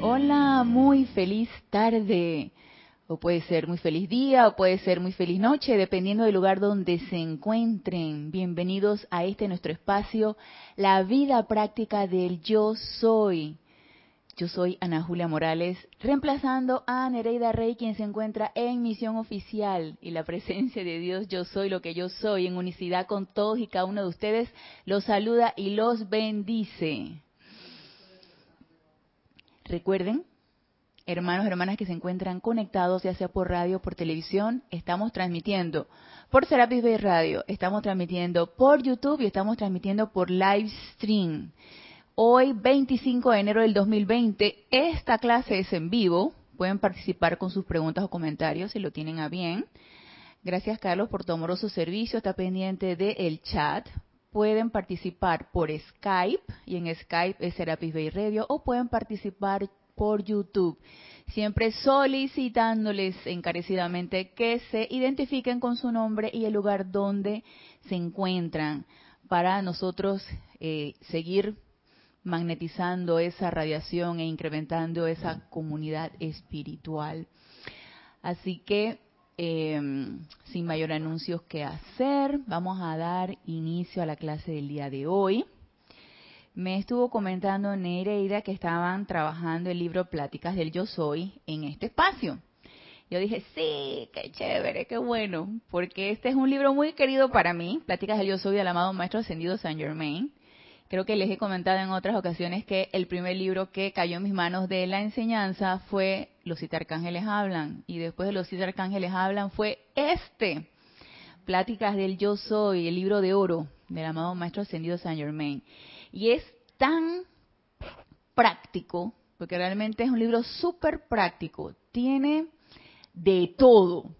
Hola, muy feliz tarde. O puede ser muy feliz día o puede ser muy feliz noche, dependiendo del lugar donde se encuentren. Bienvenidos a este nuestro espacio, la vida práctica del yo soy. Yo soy Ana Julia Morales, reemplazando a Nereida Rey, quien se encuentra en misión oficial. Y la presencia de Dios, yo soy lo que yo soy, en unicidad con todos y cada uno de ustedes, los saluda y los bendice. Recuerden, hermanos y hermanas que se encuentran conectados, ya sea por radio o por televisión, estamos transmitiendo por Serapis Bay Radio, estamos transmitiendo por YouTube y estamos transmitiendo por live stream. Hoy, 25 de enero del 2020, esta clase es en vivo. Pueden participar con sus preguntas o comentarios si lo tienen a bien. Gracias, Carlos, por tu amoroso servicio. Está pendiente del chat. Pueden participar por Skype, y en Skype es Serapis Bay Radio, o pueden participar por YouTube. Siempre solicitándoles encarecidamente que se identifiquen con su nombre y el lugar donde se encuentran para nosotros eh, seguir magnetizando esa radiación e incrementando esa comunidad espiritual. Así que, em, sin mayor anuncios que hacer, vamos a dar inicio a la clase del día de hoy. Me estuvo comentando Nereida que estaban trabajando el libro Pláticas del Yo Soy en este espacio. Yo dije, sí, qué chévere, qué bueno, porque este es un libro muy querido para mí, Pláticas del Yo Soy del amado Maestro Ascendido Saint Germain. Creo que les he comentado en otras ocasiones que el primer libro que cayó en mis manos de la enseñanza fue Los siete arcángeles hablan. Y después de Los siete arcángeles hablan fue este, Pláticas del Yo Soy, el libro de oro del amado Maestro Ascendido Saint Germain. Y es tan práctico, porque realmente es un libro súper práctico. Tiene de todo.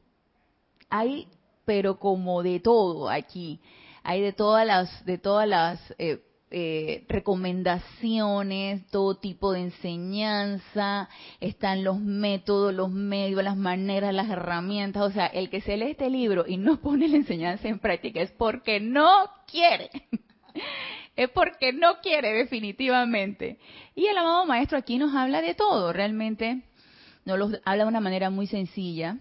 Hay, pero como de todo aquí. Hay de todas las, de todas las eh, eh, recomendaciones, todo tipo de enseñanza, están los métodos, los medios, las maneras, las herramientas. O sea, el que se lee este libro y no pone la enseñanza en práctica es porque no quiere. es porque no quiere definitivamente. Y el amado maestro aquí nos habla de todo, realmente nos lo habla de una manera muy sencilla,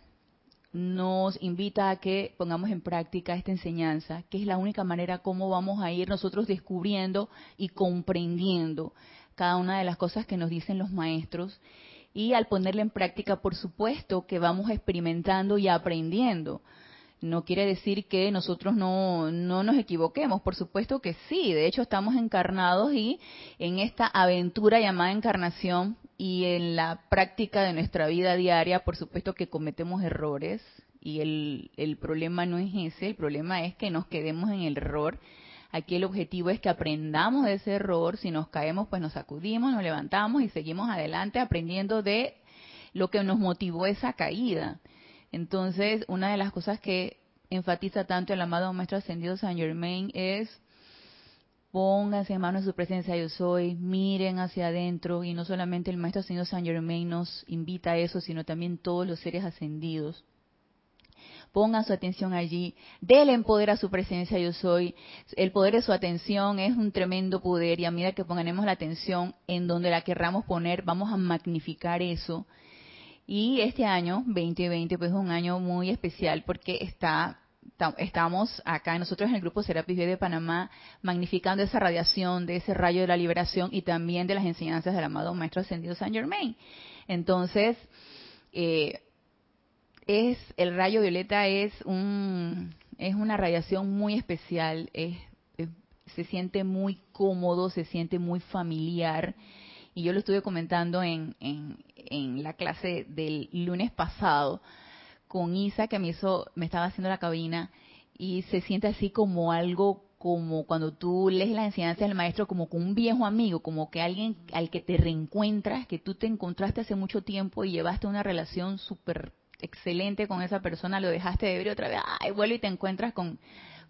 nos invita a que pongamos en práctica esta enseñanza, que es la única manera como vamos a ir nosotros descubriendo y comprendiendo cada una de las cosas que nos dicen los maestros. Y al ponerla en práctica, por supuesto que vamos experimentando y aprendiendo. No quiere decir que nosotros no, no nos equivoquemos, por supuesto que sí, de hecho estamos encarnados y en esta aventura llamada encarnación y en la práctica de nuestra vida diaria, por supuesto que cometemos errores y el, el problema no es ese, el problema es que nos quedemos en el error. Aquí el objetivo es que aprendamos de ese error, si nos caemos pues nos sacudimos, nos levantamos y seguimos adelante aprendiendo de lo que nos motivó esa caída. Entonces, una de las cosas que enfatiza tanto el amado Maestro Ascendido San Germain es pónganse en manos de su presencia yo soy, miren hacia adentro y no solamente el Maestro Ascendido San Germain nos invita a eso, sino también todos los seres ascendidos. Pongan su atención allí, denle poder a su presencia yo soy. El poder de su atención es un tremendo poder y a medida que pongamos la atención en donde la querramos poner, vamos a magnificar eso. Y este año, 2020, pues es un año muy especial porque está estamos acá nosotros en el grupo Serapis de Panamá magnificando esa radiación de ese rayo de la liberación y también de las enseñanzas del amado Maestro Ascendido San Germain. Entonces, eh, es el rayo violeta es un es una radiación muy especial, se siente muy cómodo, se siente muy familiar y yo lo estuve comentando en, en, en la clase del lunes pasado con Isa que me hizo, me estaba haciendo la cabina y se siente así como algo como cuando tú lees la enseñanza del maestro como con un viejo amigo, como que alguien al que te reencuentras, que tú te encontraste hace mucho tiempo y llevaste una relación súper excelente con esa persona, lo dejaste de ver y otra vez, ay, vuelve y te encuentras con,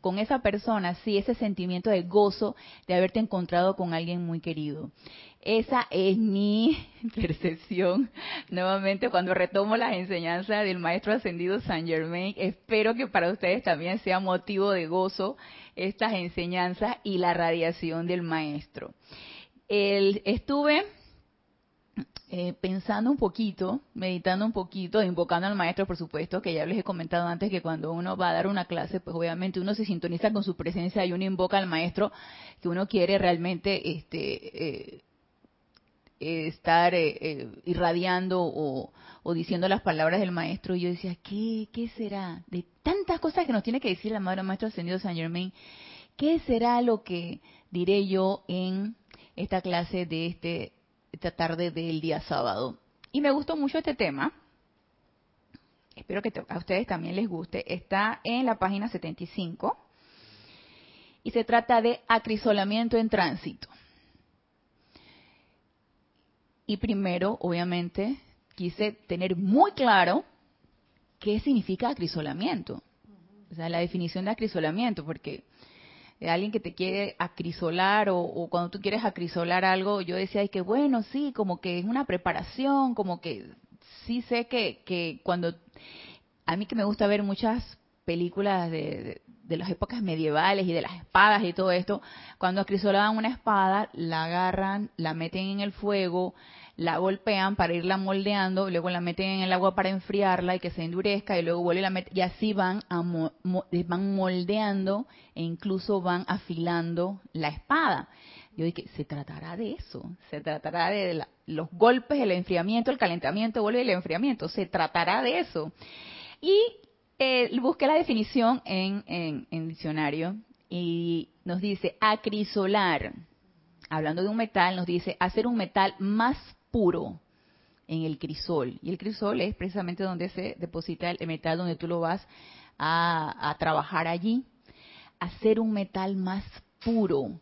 con esa persona, sí, ese sentimiento de gozo de haberte encontrado con alguien muy querido. Esa es mi percepción. Nuevamente, cuando retomo las enseñanzas del Maestro Ascendido San Germain, espero que para ustedes también sea motivo de gozo estas enseñanzas y la radiación del Maestro. estuve eh, pensando un poquito, meditando un poquito, invocando al maestro, por supuesto, que ya les he comentado antes que cuando uno va a dar una clase, pues obviamente uno se sintoniza con su presencia y uno invoca al maestro que uno quiere realmente este, eh, estar eh, irradiando o, diciendo las palabras del maestro. Y yo decía, ¿qué, ¿qué será? De tantas cosas que nos tiene que decir la madre maestro ascendido San Germain, ¿qué será lo que diré yo en esta clase de este esta tarde del día sábado. Y me gustó mucho este tema. Espero que a ustedes también les guste. Está en la página 75. Y se trata de acrisolamiento en tránsito. Y primero, obviamente, quise tener muy claro qué significa acrisolamiento. O sea, la definición de acrisolamiento, porque alguien que te quiere acrisolar o, cuando tú quieres acrisolar algo, yo decía, que bueno, sí, como que es una preparación, como que sí sé que, que cuando, a mí que me gusta ver muchas películas de, de, las épocas medievales y de las espadas y todo esto, cuando acrisolaban una espada, la agarran, la meten en el fuego, la golpean para irla moldeando, luego la meten en el agua para enfriarla y que se endurezca y luego vuelve la meten, y así van, van moldeando e incluso van afilando la espada. Yo dije, se tratará de eso, se tratará de los golpes, el enfriamiento, el calentamiento, vuelve el enfriamiento, se tratará de eso. Y eh, busqué la definición en, en, en diccionario y nos dice acrisolar, hablando de un metal, nos dice hacer un metal más puro en el crisol. Y el crisol es precisamente donde se deposita el metal, donde tú lo vas a, trabajar allí. Hacer un metal más puro.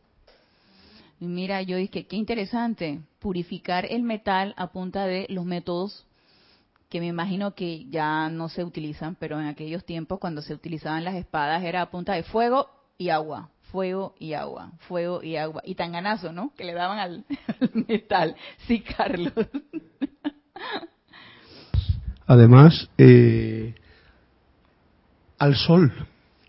Y mira, yo dije, qué interesante, purificar el metal a punta de los métodos que me imagino que ya no se utilizan, pero en aquellos tiempos cuando se utilizaban las espadas era a punta de fuego y agua fuego y agua, fuego y agua. Y tan ganazo, ¿no? Que le daban al, metal. Sí, Carlos. Además, eh, al sol.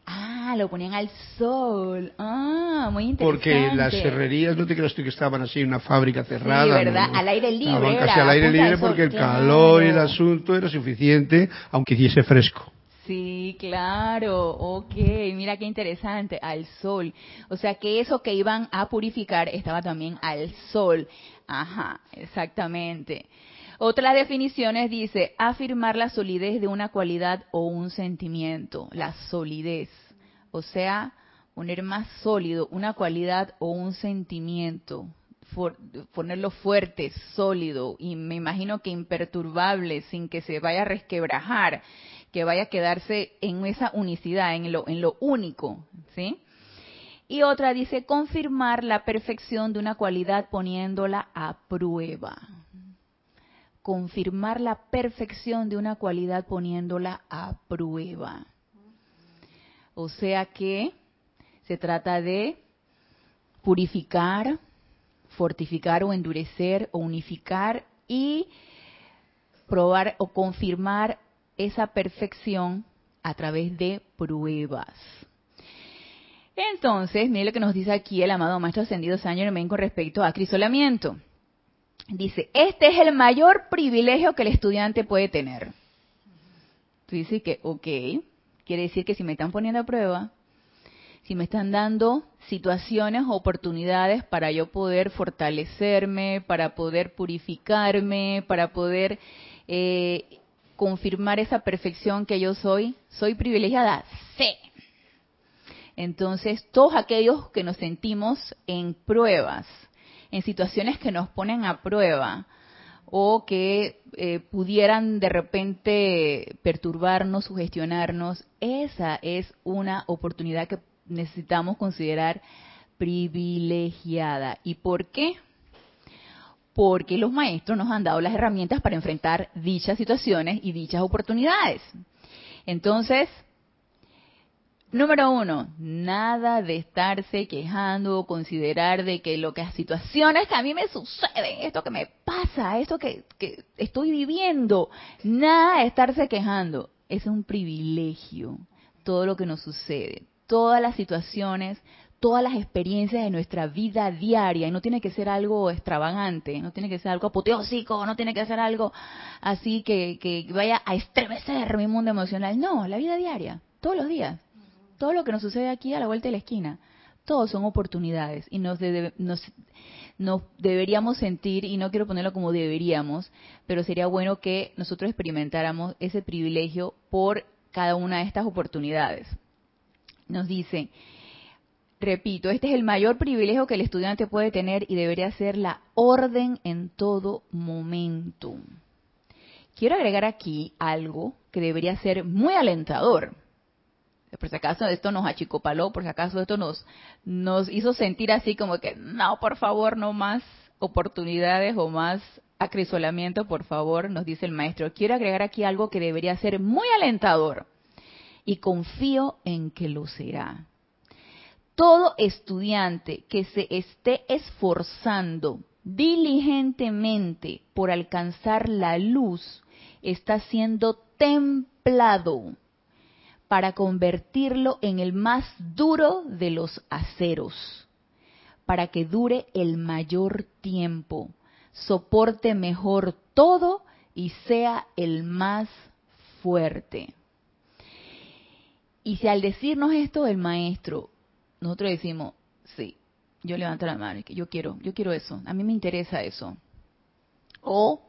Ah, lo ponían al sol. Ah, muy interesante. Porque las herrerías, no te creas tú que estaban así en una fábrica cerrada. Sí, ¿verdad? Al aire libre. Estaban casi al aire libre porque el calor y el asunto era suficiente, aunque hiciese fresco. Sí, claro, ok, mira qué interesante, al sol. O sea que eso que iban a purificar estaba también al sol. Ajá, exactamente. Otra definición definiciones dice afirmar la solidez de una cualidad o un sentimiento, la solidez. O sea, poner más sólido una cualidad o un sentimiento, ponerlo fuerte, sólido y me imagino que imperturbable, sin que se vaya a resquebrajar que vaya a quedarse en esa unicidad, en lo, único, ¿sí? Y otra dice confirmar la perfección de una cualidad poniéndola a prueba. Confirmar la perfección de una cualidad poniéndola a prueba. O sea que se trata de purificar, fortificar o endurecer o unificar y probar o confirmar esa perfección a través de pruebas. Entonces, mire lo que nos dice aquí el amado Maestro Ascendido San Germain con respecto a crisolamiento. Dice, este es el mayor privilegio que el estudiante puede tener. Tú dices que, ok, quiere decir que si me están poniendo a prueba, si me están dando situaciones, oportunidades para yo poder fortalecerme, para poder purificarme, para poder eh, confirmar esa perfección que yo soy? ¿Soy privilegiada? Sí. Entonces, todos aquellos que nos sentimos en pruebas, en situaciones que nos ponen a prueba, o que eh, pudieran de repente perturbarnos, sugestionarnos, esa es una oportunidad que necesitamos considerar privilegiada. ¿Y por qué? Porque los maestros nos han dado las herramientas para enfrentar dichas situaciones y dichas oportunidades. Entonces, número uno, nada de estarse quejando o considerar de que lo que las situaciones que a mí me suceden, esto que me pasa, esto que, que estoy viviendo, nada de estarse quejando. Es un privilegio todo lo que nos sucede, todas las situaciones, todas las experiencias de nuestra vida diaria y no tiene que ser algo extravagante, no tiene que ser algo apoteósico, no tiene que ser algo así que, que vaya a estremecer mi mundo emocional. No, la vida diaria, todos los días. Todo lo que nos sucede aquí a la vuelta de la esquina, todos son oportunidades y nos, nos, nos deberíamos sentir, y no quiero ponerlo como deberíamos, pero sería bueno que nosotros experimentáramos ese privilegio por cada una de estas oportunidades. Nos dice, Repito, este es el mayor privilegio que el estudiante puede tener y debería ser la orden en todo momento. Quiero agregar aquí algo que debería ser muy alentador. Por si acaso esto nos achicopaló, por si acaso esto nos, nos hizo sentir así como que, no, por favor, no más oportunidades o más acrisolamiento, por favor, nos dice el maestro. Quiero agregar aquí algo que debería ser muy alentador y confío en que lo será todo estudiante que se esté esforzando diligentemente por alcanzar la luz está siendo templado para convertirlo en el más duro de los aceros, para que dure el mayor tiempo, soporte mejor todo y sea el más fuerte. Y si al decirnos esto el maestro nosotros decimos, sí, yo levanto la mano, yo quiero, yo quiero eso, a mí me interesa eso. O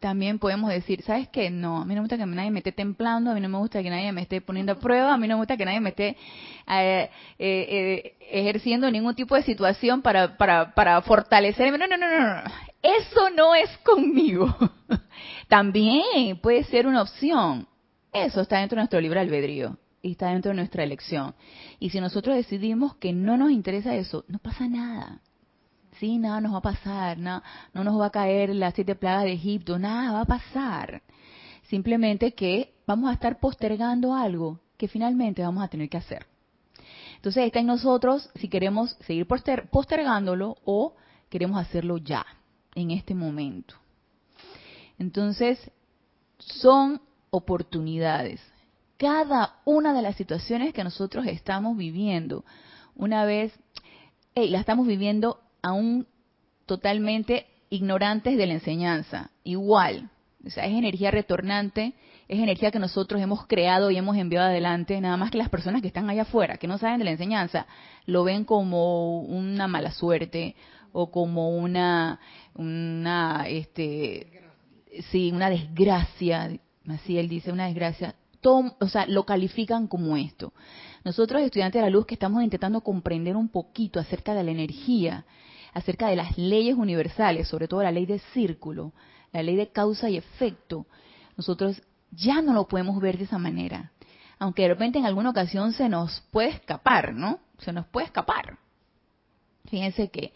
también podemos decir, ¿sabes qué? No, a mí no me gusta que nadie me esté templando, a mí no me gusta que nadie me esté poniendo a prueba, a mí no me gusta que nadie me esté eh, eh, eh, ejerciendo ningún tipo de situación para, para, para fortalecerme. No, no, no, no, no, eso no es conmigo. también puede ser una opción. Eso está dentro de nuestro libre albedrío y está dentro de nuestra elección. Y si nosotros decidimos que no nos interesa eso, no pasa nada. Sí, nada nos va a pasar, no, no nos va a caer las siete plagas de Egipto, nada va a pasar. Simplemente que vamos a estar postergando algo que finalmente vamos a tener que hacer. Entonces está en nosotros si queremos seguir postergándolo o queremos hacerlo ya, en este momento. Entonces, son oportunidades cada una de las situaciones que nosotros estamos viviendo. Una vez, la estamos viviendo aún totalmente ignorantes de la enseñanza. Igual, o sea, es energía retornante, es energía que nosotros hemos creado y hemos enviado adelante, nada más que las personas que están allá afuera, que no saben de la enseñanza, lo ven como una mala suerte o como una, una, este, sí, una desgracia, así él dice, una desgracia o sea, lo califican como esto. Nosotros, estudiantes de la luz, que estamos intentando comprender un poquito acerca de la energía, acerca de las leyes universales, sobre todo la ley de círculo, la ley de causa y efecto, nosotros ya no lo podemos ver de esa manera. Aunque de repente en alguna ocasión se nos puede escapar, ¿no? Se nos puede escapar. Fíjense que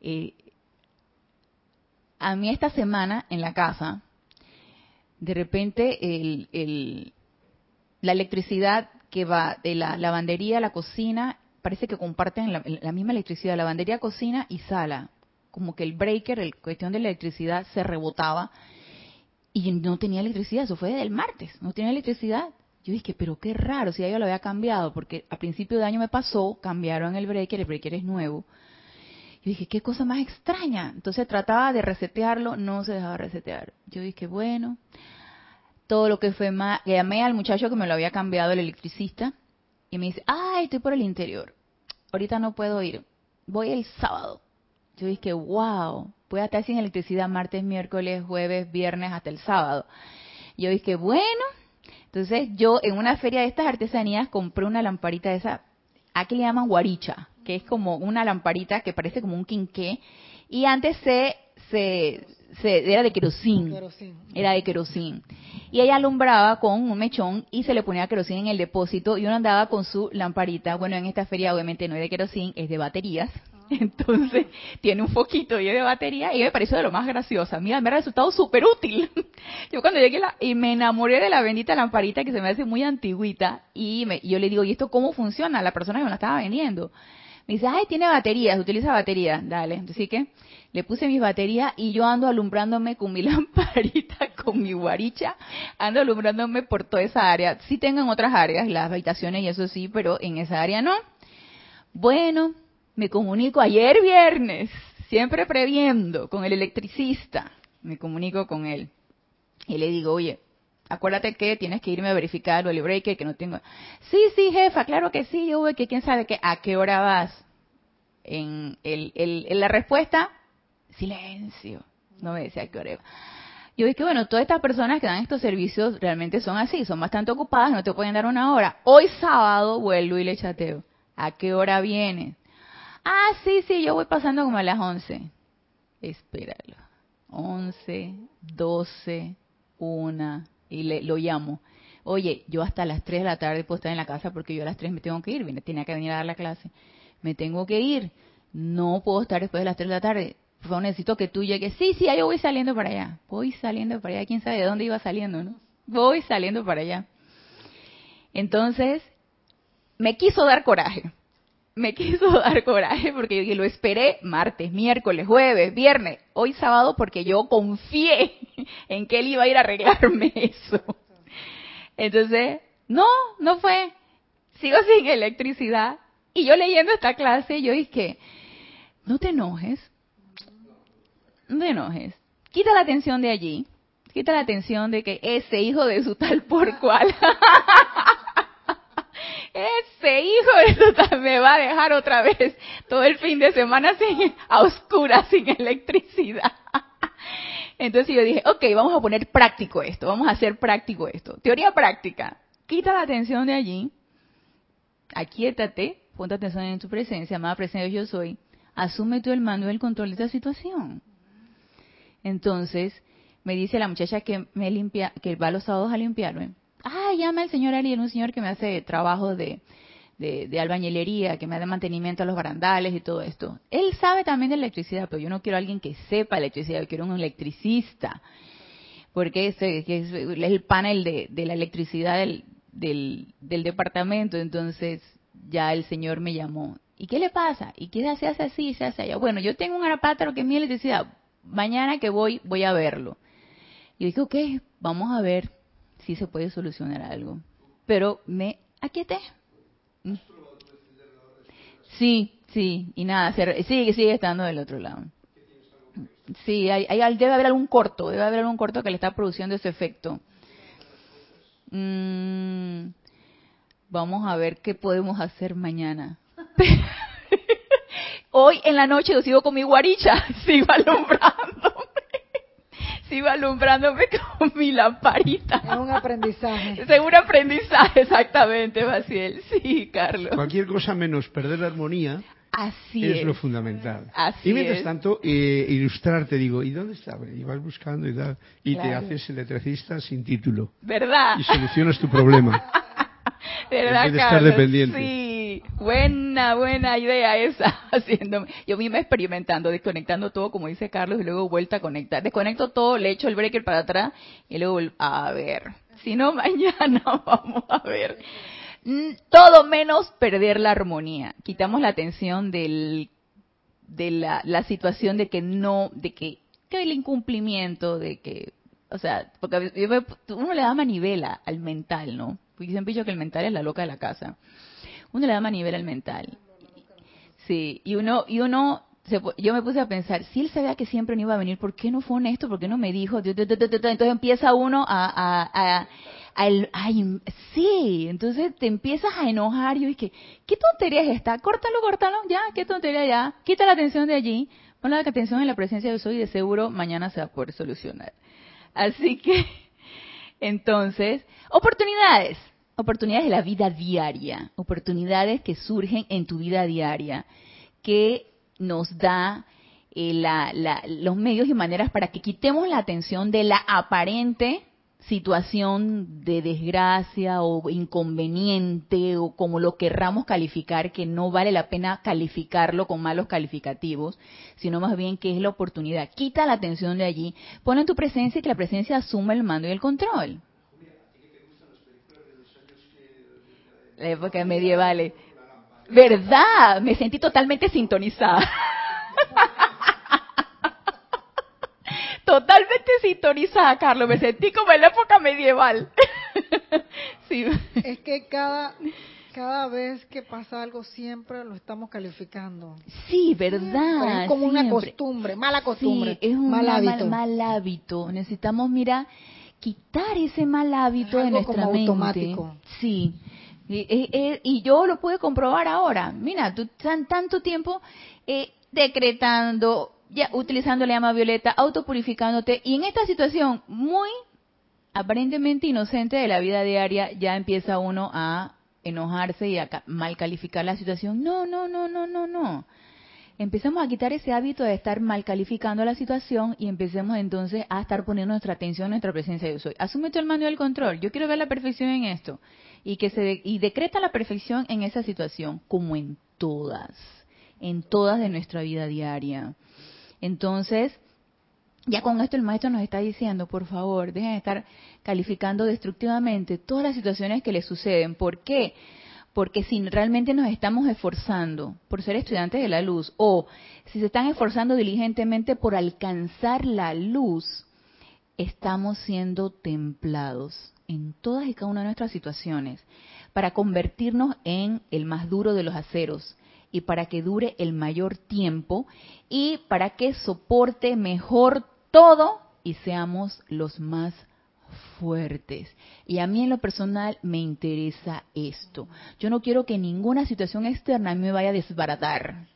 eh, a mí esta semana en la casa, de repente el, la electricidad que va de la lavandería a la cocina, parece que comparten la, misma electricidad, lavandería, cocina y sala. Como que el breaker, el cuestión de la electricidad, se rebotaba y no tenía electricidad. Eso fue desde el martes, no tenía electricidad. Yo dije, pero qué raro, si ya yo lo había cambiado, porque a principio de año me pasó, cambiaron el breaker, el breaker es nuevo. Yo dije, qué cosa más extraña. Entonces trataba de resetearlo, no se dejaba resetear. Yo dije, bueno, todo lo que fue más. Llamé al muchacho que me lo había cambiado, el electricista, y me dice, ay, estoy por el interior. Ahorita no puedo ir. Voy el sábado. Yo dije, wow, voy a estar sin electricidad martes, miércoles, jueves, viernes, hasta el sábado. Yo dije, bueno, entonces yo en una feria de estas artesanías compré una lamparita de esa, aquí le llaman guaricha, que es como una lamparita que parece como un quinqué, y antes se, se, era de querosín, era de querosín. Y ella alumbraba con un mechón y se le ponía querosín en el depósito y uno andaba con su lamparita. Bueno, en esta feria obviamente no es de querosín, es de baterías. Ah. Entonces tiene un foquito y es de batería y me pareció de lo más graciosa. Mira, me ha resultado súper útil. Yo cuando llegué la, y me enamoré de la bendita lamparita que se me hace muy antiguita y, me, yo le digo, ¿y esto cómo funciona? La persona que me la estaba vendiendo. Me dice, ay, tiene baterías, utiliza baterías. Dale. Así que le puse mis baterías y yo ando alumbrándome con mi lamparita, con mi guaricha, ando alumbrándome por toda esa área. Sí tengo en otras áreas, las habitaciones y eso sí, pero en esa área no. Bueno, me comunico ayer viernes, siempre previendo con el electricista. Me comunico con él y le digo, oye, acuérdate que tienes que irme a verificar el breaker que no tengo. Sí, sí, jefa, claro que sí, yo voy, que quién sabe qué, a qué hora vas. En, el, en la respuesta, silencio. No me decía qué hora. Yo dije, bueno, todas estas personas que dan estos servicios realmente son así, son bastante ocupadas, no te pueden dar una hora. Hoy sábado vuelvo y le chateo. ¿A qué hora vienes? Ah, sí, sí, yo voy pasando como a las 11. Espéralo. 11, 12, 1, y le, lo llamo. Oye, yo hasta las 3 de la tarde puedo estar en la casa porque yo a las 3 me tengo que ir, tenía que venir a dar la clase. Me tengo que ir. No puedo estar después de las 3 de la tarde favor, necesito que tú llegues. Sí, sí, yo voy saliendo para allá. Voy saliendo para allá. ¿Quién sabe de dónde iba saliendo, no? Voy saliendo para allá. Entonces, me quiso dar coraje. Me quiso dar coraje porque lo esperé martes, miércoles, jueves, viernes, hoy sábado porque yo confié en que él iba a ir a arreglarme eso. Entonces, no, no fue. Sigo sin electricidad. Y yo leyendo esta clase, yo dije, no te enojes, no te enojes. Quita la atención de allí. Quita la atención de que ese hijo de su tal por cual. ese hijo de su tal me va a dejar otra vez todo el fin de semana sin, a oscuras, sin electricidad. Entonces yo dije, ok, vamos a poner práctico esto, vamos a hacer práctico esto. Teoría práctica. Quita la atención de allí, aquíétate, ponte atención en tu presencia, amada presencia yo soy, asume tú el mando y el control de esta situación. Entonces, me dice la muchacha que me limpia, que va los sábados a limpiarme. Ah, llama el señor Ariel, un señor que me hace trabajo de, de, albañilería, que me da mantenimiento a los barandales y todo esto. Él sabe también de electricidad, pero yo no quiero a alguien que sepa electricidad, yo quiero un electricista. Porque es, es, el panel de, de la electricidad del, departamento. Entonces ya el señor me llamó. ¿Y qué le pasa? ¿Y qué se hace así? Se hace allá. Bueno, yo tengo un arapátaro que es mi electricidad mañana que voy, voy a verlo. Y dije, ok, vamos a ver si se puede solucionar algo. Pero me aquieté. Mm. Sí, sí, y nada, sigue, sigue estando del otro lado. Sí, hay, debe haber algún corto, debe haber algún corto que le está produciendo ese efecto. Mm, vamos a ver qué podemos hacer mañana. Hoy en la noche yo sigo con mi guaricha, sigo alumbrándome. Sigo alumbrándome con mi lamparita. Es un aprendizaje. Es un aprendizaje, exactamente, Maciel. Sí, Carlos. Cualquier cosa menos perder la armonía. Así es, lo fundamental. y mientras tanto, eh, ilustrarte, digo, ¿y dónde estaba? Y vas buscando y tal, y te haces electricista sin título. ¿Verdad? Y solucionas tu problema. ¿Verdad, en estar dependiente. Sí buena, buena idea esa, haciéndome, yo misma experimentando, desconectando todo, como dice Carlos, y luego vuelta a conectar. Desconecto todo, le echo el breaker para atrás, y luego, a ver, si no, mañana vamos a ver. Mm, todo menos perder la armonía. Quitamos la atención del, de la, la situación de que no, de que, que el incumplimiento, de que, o sea, porque uno le da manivela al mental, ¿no? Porque siempre dicho que el mental es la loca de la casa uno le da manivela al mental. Sí, y uno, y uno, yo me puse a pensar, si él sabía que siempre no iba a venir, ¿por qué no fue honesto? ¿Por qué no me dijo? Entonces empieza uno a, a, a, ay, sí, entonces te empiezas a enojar yo dije, ¿qué tontería es esta? Córtalo, córtalo, ya, qué tontería ya, quita la atención de allí, pon la atención en la presencia de soy y de seguro mañana se va a poder solucionar. Así que, entonces, oportunidades oportunidades de la vida diaria, oportunidades que surgen en tu vida diaria, que nos da eh, los medios y maneras para que quitemos la atención de la aparente situación de desgracia o inconveniente o como lo querramos calificar, que no vale la pena calificarlo con malos calificativos, sino más bien que es la oportunidad. Quita la atención de allí, pon en tu presencia y que la presencia asuma el mando y el control. La época medieval. ¿Verdad? Me sentí totalmente sintonizada. totalmente sintonizada, Carlos. Me sentí como en la época medieval. Es que cada, cada vez que pasa algo siempre lo estamos calificando. Sí, verdad. es como una costumbre, mala costumbre. es un mal hábito. Mal, hábito. Necesitamos, mira, quitar ese mal hábito de nuestra mente. automático. Sí. Y, yo lo pude comprobar ahora. Mira, tú tan, tanto tiempo eh, decretando, ya utilizando la llama violeta, autopurificándote, y en esta situación muy aparentemente inocente de la vida diaria, ya empieza uno a enojarse y a mal calificar la situación. No, no, no, no, no, no. Empecemos a quitar ese hábito de estar mal calificando la situación y empecemos entonces a estar poniendo nuestra atención en nuestra presencia yo soy. Asume el mando del control. Yo quiero ver la perfección en esto y que se y decreta la perfección en esa situación como en todas, en todas de nuestra vida diaria. Entonces, ya con esto el maestro nos está diciendo, por favor, dejen de estar calificando destructivamente todas las situaciones que les suceden. ¿Por qué? Porque si realmente nos estamos esforzando por ser estudiantes de la luz o si se están esforzando diligentemente por alcanzar la luz, estamos siendo templados en todas y cada una de nuestras situaciones para convertirnos en el más duro de los aceros y para que dure el mayor tiempo y para que soporte mejor todo y seamos los más fuertes. Y a mí en lo personal me interesa esto. Yo no quiero que ninguna situación externa me vaya a desbaratar.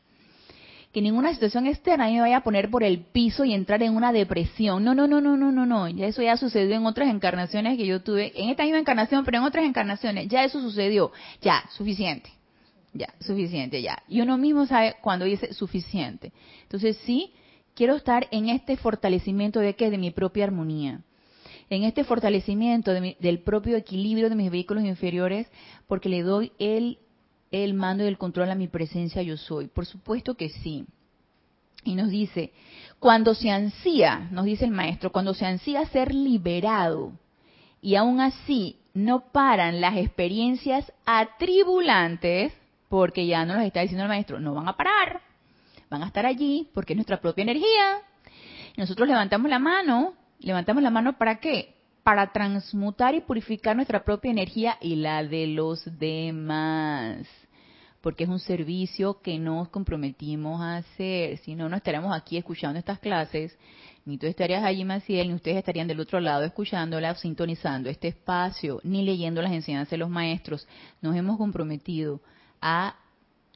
Que ninguna situación externa me vaya a poner por el piso y entrar en una depresión. No, no, no, no, no, no, no. Ya eso ya sucedió en otras encarnaciones que yo tuve. En esta misma encarnación, pero en otras encarnaciones. Ya eso sucedió. Ya, suficiente. Ya, suficiente, ya. Y uno mismo sabe cuando dice suficiente. Entonces sí, quiero estar en este fortalecimiento de qué? De mi propia armonía. En este fortalecimiento del propio equilibrio de mis vehículos inferiores, porque le doy el, el mando y el control a mi presencia yo soy. Por supuesto que sí. Y nos dice, cuando se ansía, nos dice el maestro, cuando se ansía ser liberado, y aún así no paran las experiencias atribulantes, porque ya no nos está diciendo el maestro, no van a parar, van a estar allí porque es nuestra propia energía. nosotros levantamos la mano, levantamos la mano para qué? Para transmutar y purificar nuestra propia energía y la de los demás. Porque es un servicio que nos comprometimos a hacer. Si no, no estaremos aquí escuchando estas clases, ni tú estarías allí, Maciel, ni ustedes estarían del otro lado escuchándola, sintonizando este espacio, ni leyendo las enseñanzas de los maestros. Nos hemos comprometido a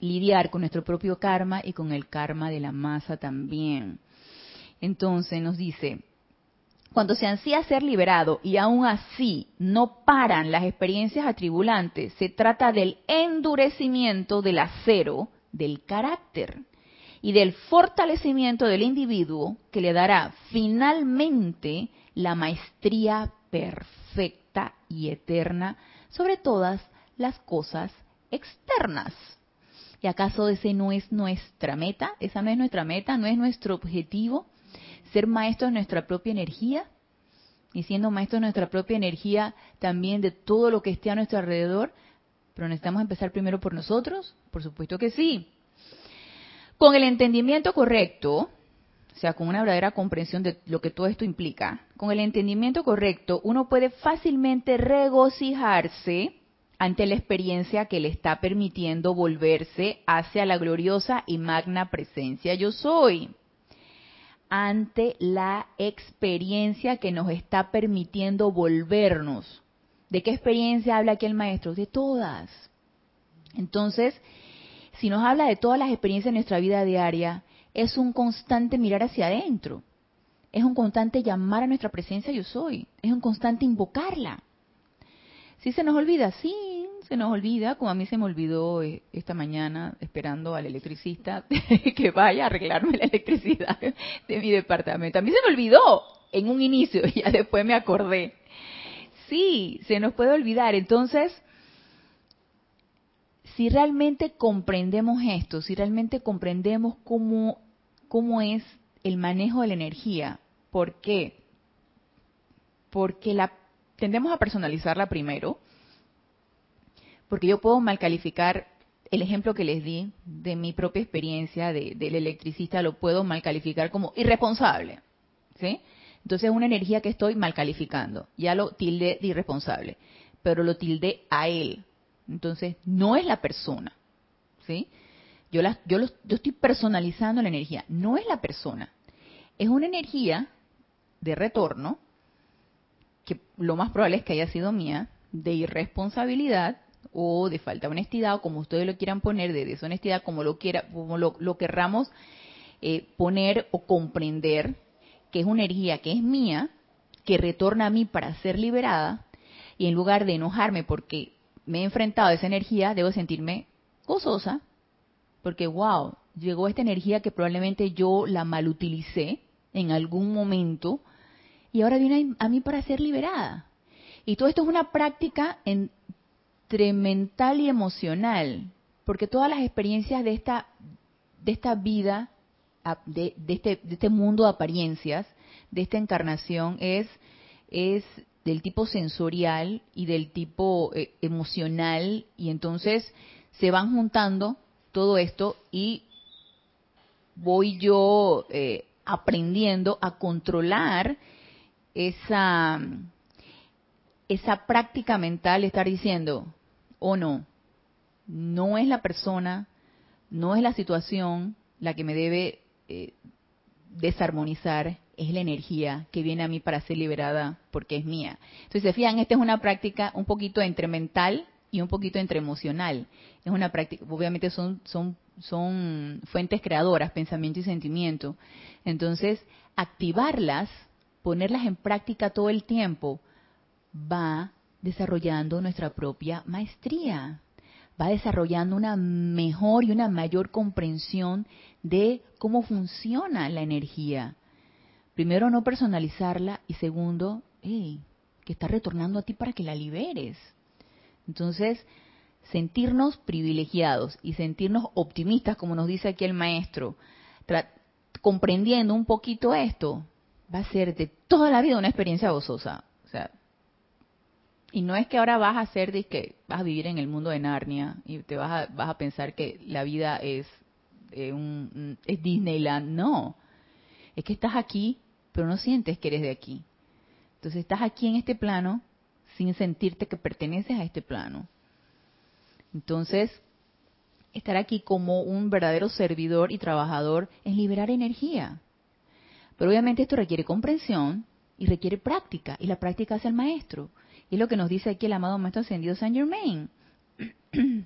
lidiar con nuestro propio karma y con el karma de la masa también. Entonces nos dice, cuando se ansía ser liberado y aún así no paran las experiencias atribulantes, se trata del endurecimiento del acero del carácter y del fortalecimiento del individuo que le dará finalmente la maestría perfecta y eterna sobre todas las cosas externas. ¿Y acaso ese no es nuestra meta? ¿Esa no es nuestra meta? ¿No es nuestro objetivo? Ser maestros de nuestra propia energía. Y siendo maestros de nuestra propia energía también de todo lo que esté a nuestro alrededor. Pero necesitamos empezar primero por nosotros. Por supuesto que sí. Con el entendimiento correcto, o sea, con una verdadera comprensión de lo que todo esto implica, con el entendimiento correcto, uno puede fácilmente regocijarse ante la experiencia que le está permitiendo volverse hacia la gloriosa y magna presencia yo soy. Ante la experiencia que nos está permitiendo volvernos. ¿De qué experiencia habla aquí el maestro? De todas. Entonces, si nos habla de todas las experiencias de nuestra vida diaria, es un constante mirar hacia adentro. Es un constante llamar a nuestra presencia yo soy. Es un constante invocarla. Si se nos olvida, sí, se nos olvida, como a mí se me olvidó eh, esta mañana esperando al electricista que vaya a arreglarme la electricidad de mi departamento. A mí se me olvidó en un inicio y ya después me acordé. Sí, se nos puede olvidar. Entonces, si realmente comprendemos esto, si realmente comprendemos cómo, cómo es el manejo de la energía, ¿por qué? Porque la tendemos a personalizarla primero, porque yo puedo mal calificar el ejemplo que les di de mi propia experiencia del electricista, lo puedo mal calificar como irresponsable, ¿sí? Entonces es una energía que estoy mal calificando, ya lo tilde de irresponsable, pero lo tilde a él, Entonces, no es la persona, ¿sí? Yo, la, yo, yo estoy personalizando la energía, no es la persona. Es una energía de retorno, que lo más probable es que haya sido mía, de irresponsabilidad o de falta de honestidad, o como ustedes lo quieran poner, de deshonestidad, como lo quiera, como lo, querramos eh, poner o comprender, que es una energía que es mía, que retorna a mí para ser liberada, y en lugar de enojarme porque me he enfrentado a esa energía, debo sentirme gozosa, porque wow, llegó esta energía que probablemente yo la malutilicé en algún momento y ahora viene a mí para ser liberada. Y todo esto es una práctica mental y emocional, porque todas las experiencias de esta, de esta vida, de, este, de este mundo de apariencias, de esta encarnación, es, es del tipo sensorial y del tipo eh, emocional, y entonces se van juntando todo esto y voy yo eh, aprendiendo a controlar esa, esa práctica mental, estar diciendo, o no, no es la persona, no es la situación la que me debe eh, desarmonizar, es la energía que viene a mí para ser liberada porque es mía. Entonces, se fijan, esta es una práctica un poquito entre mental y un poquito entre emocional. Es una práctica, obviamente son, son, son fuentes creadoras, pensamiento y sentimiento. Entonces, activarlas, ponerlas en práctica todo el tiempo, va desarrollando nuestra propia maestría, va desarrollando una mejor y una mayor comprensión de cómo funciona la energía. Primero, no personalizarla y segundo, que está retornando a ti para que la liberes. Entonces, sentirnos privilegiados y sentirnos optimistas, como nos dice aquí el maestro, comprendiendo un poquito esto, va a ser de toda la vida una experiencia gozosa. Y no es que ahora vas a hacer que vas a vivir en el mundo de Narnia y te vas a, vas a pensar que la vida es, eh, un, es Disneyland. No, es que estás aquí, pero no sientes que eres de aquí. Entonces estás aquí en este plano sin sentirte que perteneces a este plano. Entonces, estar aquí como un verdadero servidor y trabajador es liberar energía. Pero obviamente esto requiere comprensión y requiere práctica, y la práctica hace el maestro. Y es lo que nos dice aquí el amado Maestro Ascendido Saint Germain.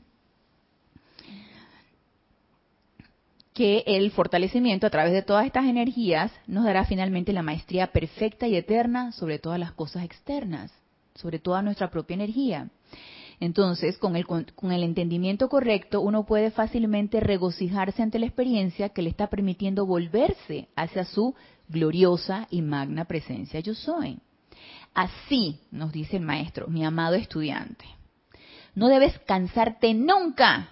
que el fortalecimiento a través de todas estas energías nos dará finalmente la maestría perfecta y eterna sobre todas las cosas externas, sobre toda nuestra propia energía. Entonces, con el, con, el entendimiento correcto, uno puede fácilmente regocijarse ante la experiencia que le está permitiendo volverse hacia su gloriosa y magna presencia yo soy. Así nos dice el maestro, mi amado estudiante. No debes cansarte nunca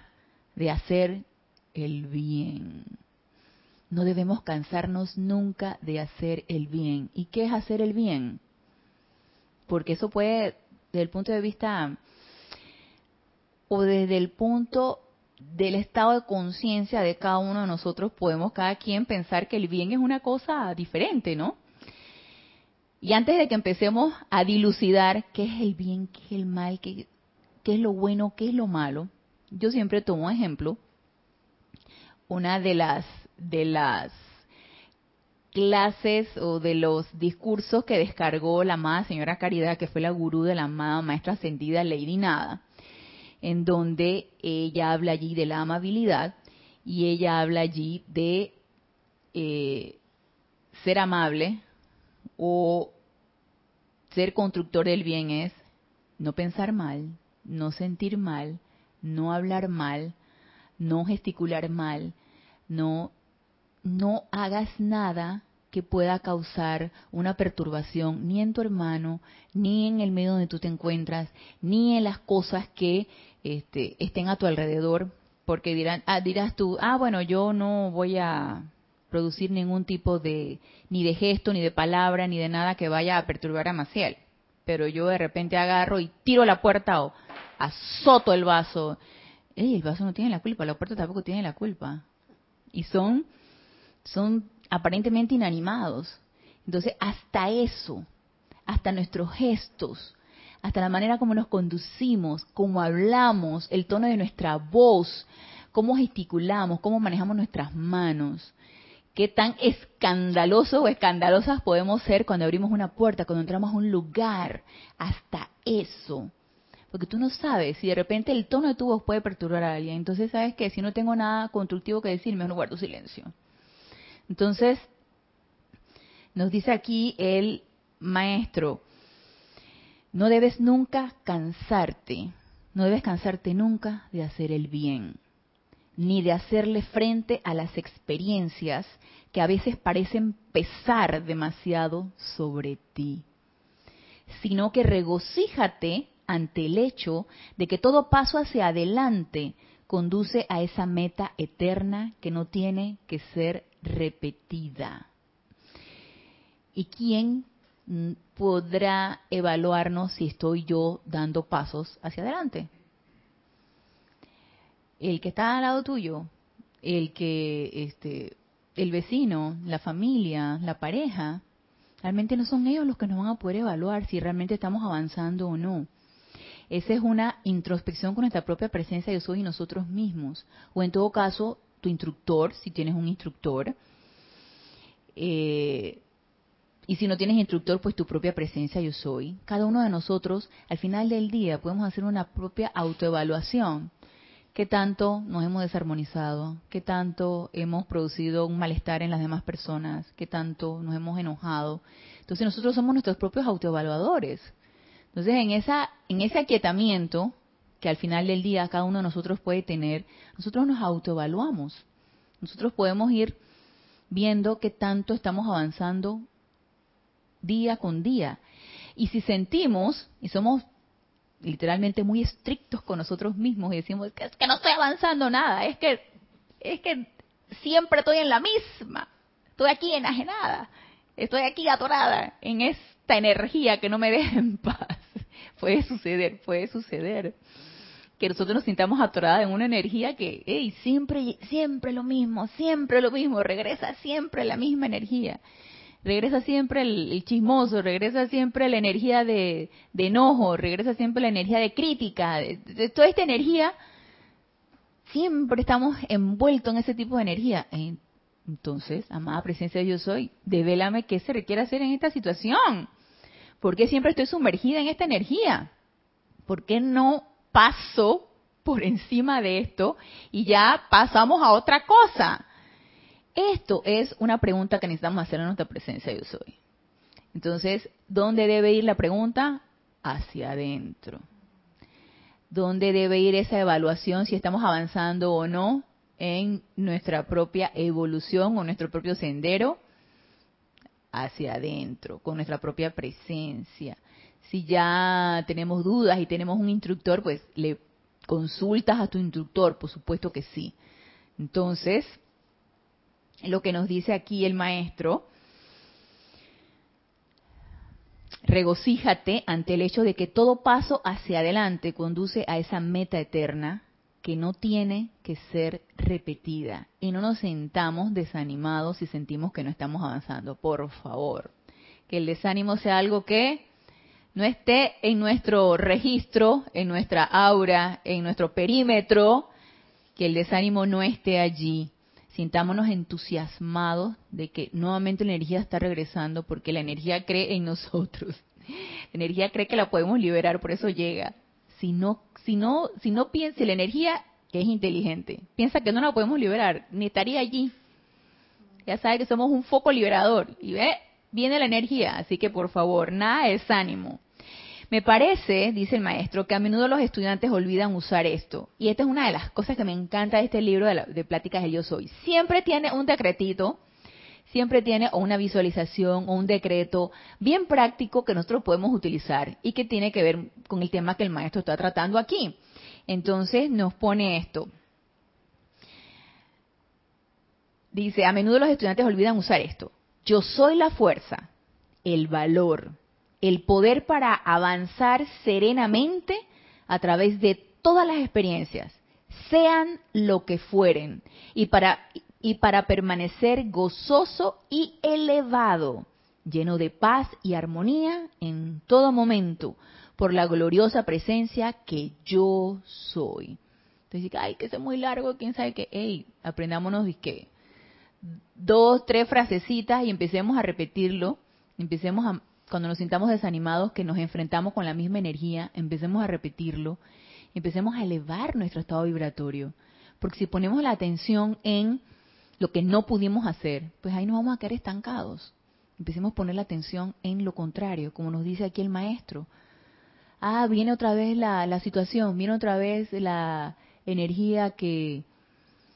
de hacer el bien. No debemos cansarnos nunca de hacer el bien. ¿Y qué es hacer el bien? Porque eso puede, desde el punto de vista o desde el punto del estado de conciencia de cada uno de nosotros podemos cada quien pensar que el bien es una cosa diferente, ¿no? Y antes de que empecemos a dilucidar qué es el bien, qué es el mal, qué, es lo bueno, qué es lo malo, yo siempre tomo ejemplo. Una de las de las clases o de los discursos que descargó la amada señora Caridad, que fue la gurú de la amada maestra ascendida Lady Nada en donde ella habla allí de la amabilidad y ella habla allí de eh, ser amable o ser constructor del bien es no pensar mal, no sentir mal, no hablar mal, no gesticular mal, no no hagas nada que pueda causar una perturbación ni en tu hermano, ni en el medio donde tú te encuentras, ni en las cosas que este, estén a tu alrededor, porque dirán, ah, dirás tú, ah, bueno, yo no voy a producir ningún tipo de, ni de gesto, ni de palabra, ni de nada que vaya a perturbar a Maciel. Pero yo de repente agarro y tiro la puerta o azoto el vaso. El vaso no tiene la culpa, la puerta tampoco tiene la culpa. Y son, son aparentemente inanimados. Entonces, hasta eso, hasta nuestros gestos, hasta la manera como nos conducimos, cómo hablamos, el tono de nuestra voz, cómo gesticulamos, cómo manejamos nuestras manos. Qué tan escandaloso o escandalosas podemos ser cuando abrimos una puerta, cuando entramos a un lugar. Hasta eso. Porque tú no sabes si de repente el tono de tu voz puede perturbar a alguien. Entonces, ¿sabes que Si no tengo nada constructivo que decir, mejor guardo silencio. Entonces, nos dice aquí el maestro, no debes nunca cansarte, no debes cansarte nunca de hacer el bien, ni de hacerle frente a las experiencias que a veces parecen pesar demasiado sobre ti, sino que regocíjate ante el hecho de que todo paso hacia adelante conduce a esa meta eterna que no tiene que ser repetida. ¿Y quién mm, podrá evaluarnos si estoy yo dando pasos hacia adelante? El que está al lado tuyo, el que, este, el vecino, la familia, la pareja, realmente no son ellos los que nos van a poder evaluar si realmente estamos avanzando o no. Esa es una introspección con nuestra propia presencia yo soy y nosotros mismos. O en todo caso, tu instructor, si tienes un instructor, eh, y si no tienes instructor, pues tu propia presencia yo soy. Cada uno de nosotros, al final del día, podemos hacer una propia autoevaluación. ¿Qué tanto nos hemos desarmonizado? ¿Qué tanto hemos producido un malestar en las demás personas? ¿Qué tanto nos hemos enojado? Entonces nosotros somos nuestros propios autoevaluadores. Entonces en, esa, en ese aquietamiento que al final del día cada uno de nosotros puede tener, nosotros nos autoevaluamos. Nosotros podemos ir viendo qué tanto estamos avanzando día con día. Y si sentimos, y somos literalmente muy estrictos con nosotros mismos y decimos que es que no estoy avanzando nada, es que es que siempre estoy en la misma, estoy aquí enajenada, estoy aquí atorada en esta energía que no me deja en paz. puede suceder, puede suceder que nosotros nos sintamos atoradas en una energía que, hey, siempre, siempre lo mismo, siempre lo mismo, regresa siempre la misma energía regresa siempre el, chismoso, regresa siempre la energía de, enojo, regresa siempre la energía de crítica, de, toda esta energía, siempre estamos envueltos en ese tipo de energía. Entonces, amada presencia de yo soy, devélame qué se requiere hacer en esta situación. ¿Por qué siempre estoy sumergida en esta energía? ¿Por qué no paso por encima de esto y ya pasamos a otra cosa? Esto es una pregunta que necesitamos hacer en nuestra presencia yo soy. Entonces, ¿dónde debe ir la pregunta? Hacia adentro. ¿Dónde debe ir esa evaluación si estamos avanzando o no en nuestra propia evolución o nuestro propio sendero? Hacia adentro, con nuestra propia presencia. Si ya tenemos dudas y tenemos un instructor, pues le consultas a tu instructor, por supuesto que sí. Entonces, lo que nos dice aquí el maestro, regocíjate ante el hecho de que todo paso hacia adelante conduce a esa meta eterna que no tiene que ser repetida y no nos sentamos desanimados si sentimos que no estamos avanzando, por favor. Que el desánimo sea algo que no esté en nuestro registro, en nuestra aura, en nuestro perímetro, que el desánimo no esté allí sintámonos entusiasmados de que nuevamente la energía está regresando porque la energía cree en nosotros. La energía cree que la podemos liberar, por eso llega. Si no, si no, si no piensa, la energía que es inteligente, piensa que no la podemos liberar, ni estaría allí. Ya sabe que somos un foco liberador y ve, viene la energía, así que por favor, nada es ánimo. Me parece, dice el maestro, que a menudo los estudiantes olvidan usar esto. Y esta es una de las cosas que me encanta de este libro de, Pláticas del Yo Soy. Siempre tiene un decretito, siempre tiene una visualización o un decreto bien práctico que nosotros podemos utilizar y que tiene que ver con el tema que el maestro está tratando aquí. Entonces nos pone esto. Dice, a menudo los estudiantes olvidan usar esto. Yo soy la fuerza, el valor, el poder para avanzar serenamente a través de todas las experiencias, sean lo que fueren, y para, y para permanecer gozoso y elevado, lleno de paz y armonía en todo momento, por la gloriosa presencia que yo soy. Entonces, ay, que es muy largo, quién sabe qué. Ey, aprendámonos de qué. Dos, tres frasecitas y empecemos a repetirlo. Empecemos a, cuando nos sintamos desanimados, que nos enfrentamos con la misma energía, empecemos a repetirlo. Empecemos a elevar nuestro estado vibratorio. Porque si ponemos la atención en lo que no pudimos hacer, pues ahí nos vamos a quedar estancados. Empecemos a poner la atención en lo contrario, como nos dice aquí el maestro. Ah, viene otra vez la, la situación, viene otra vez la energía que...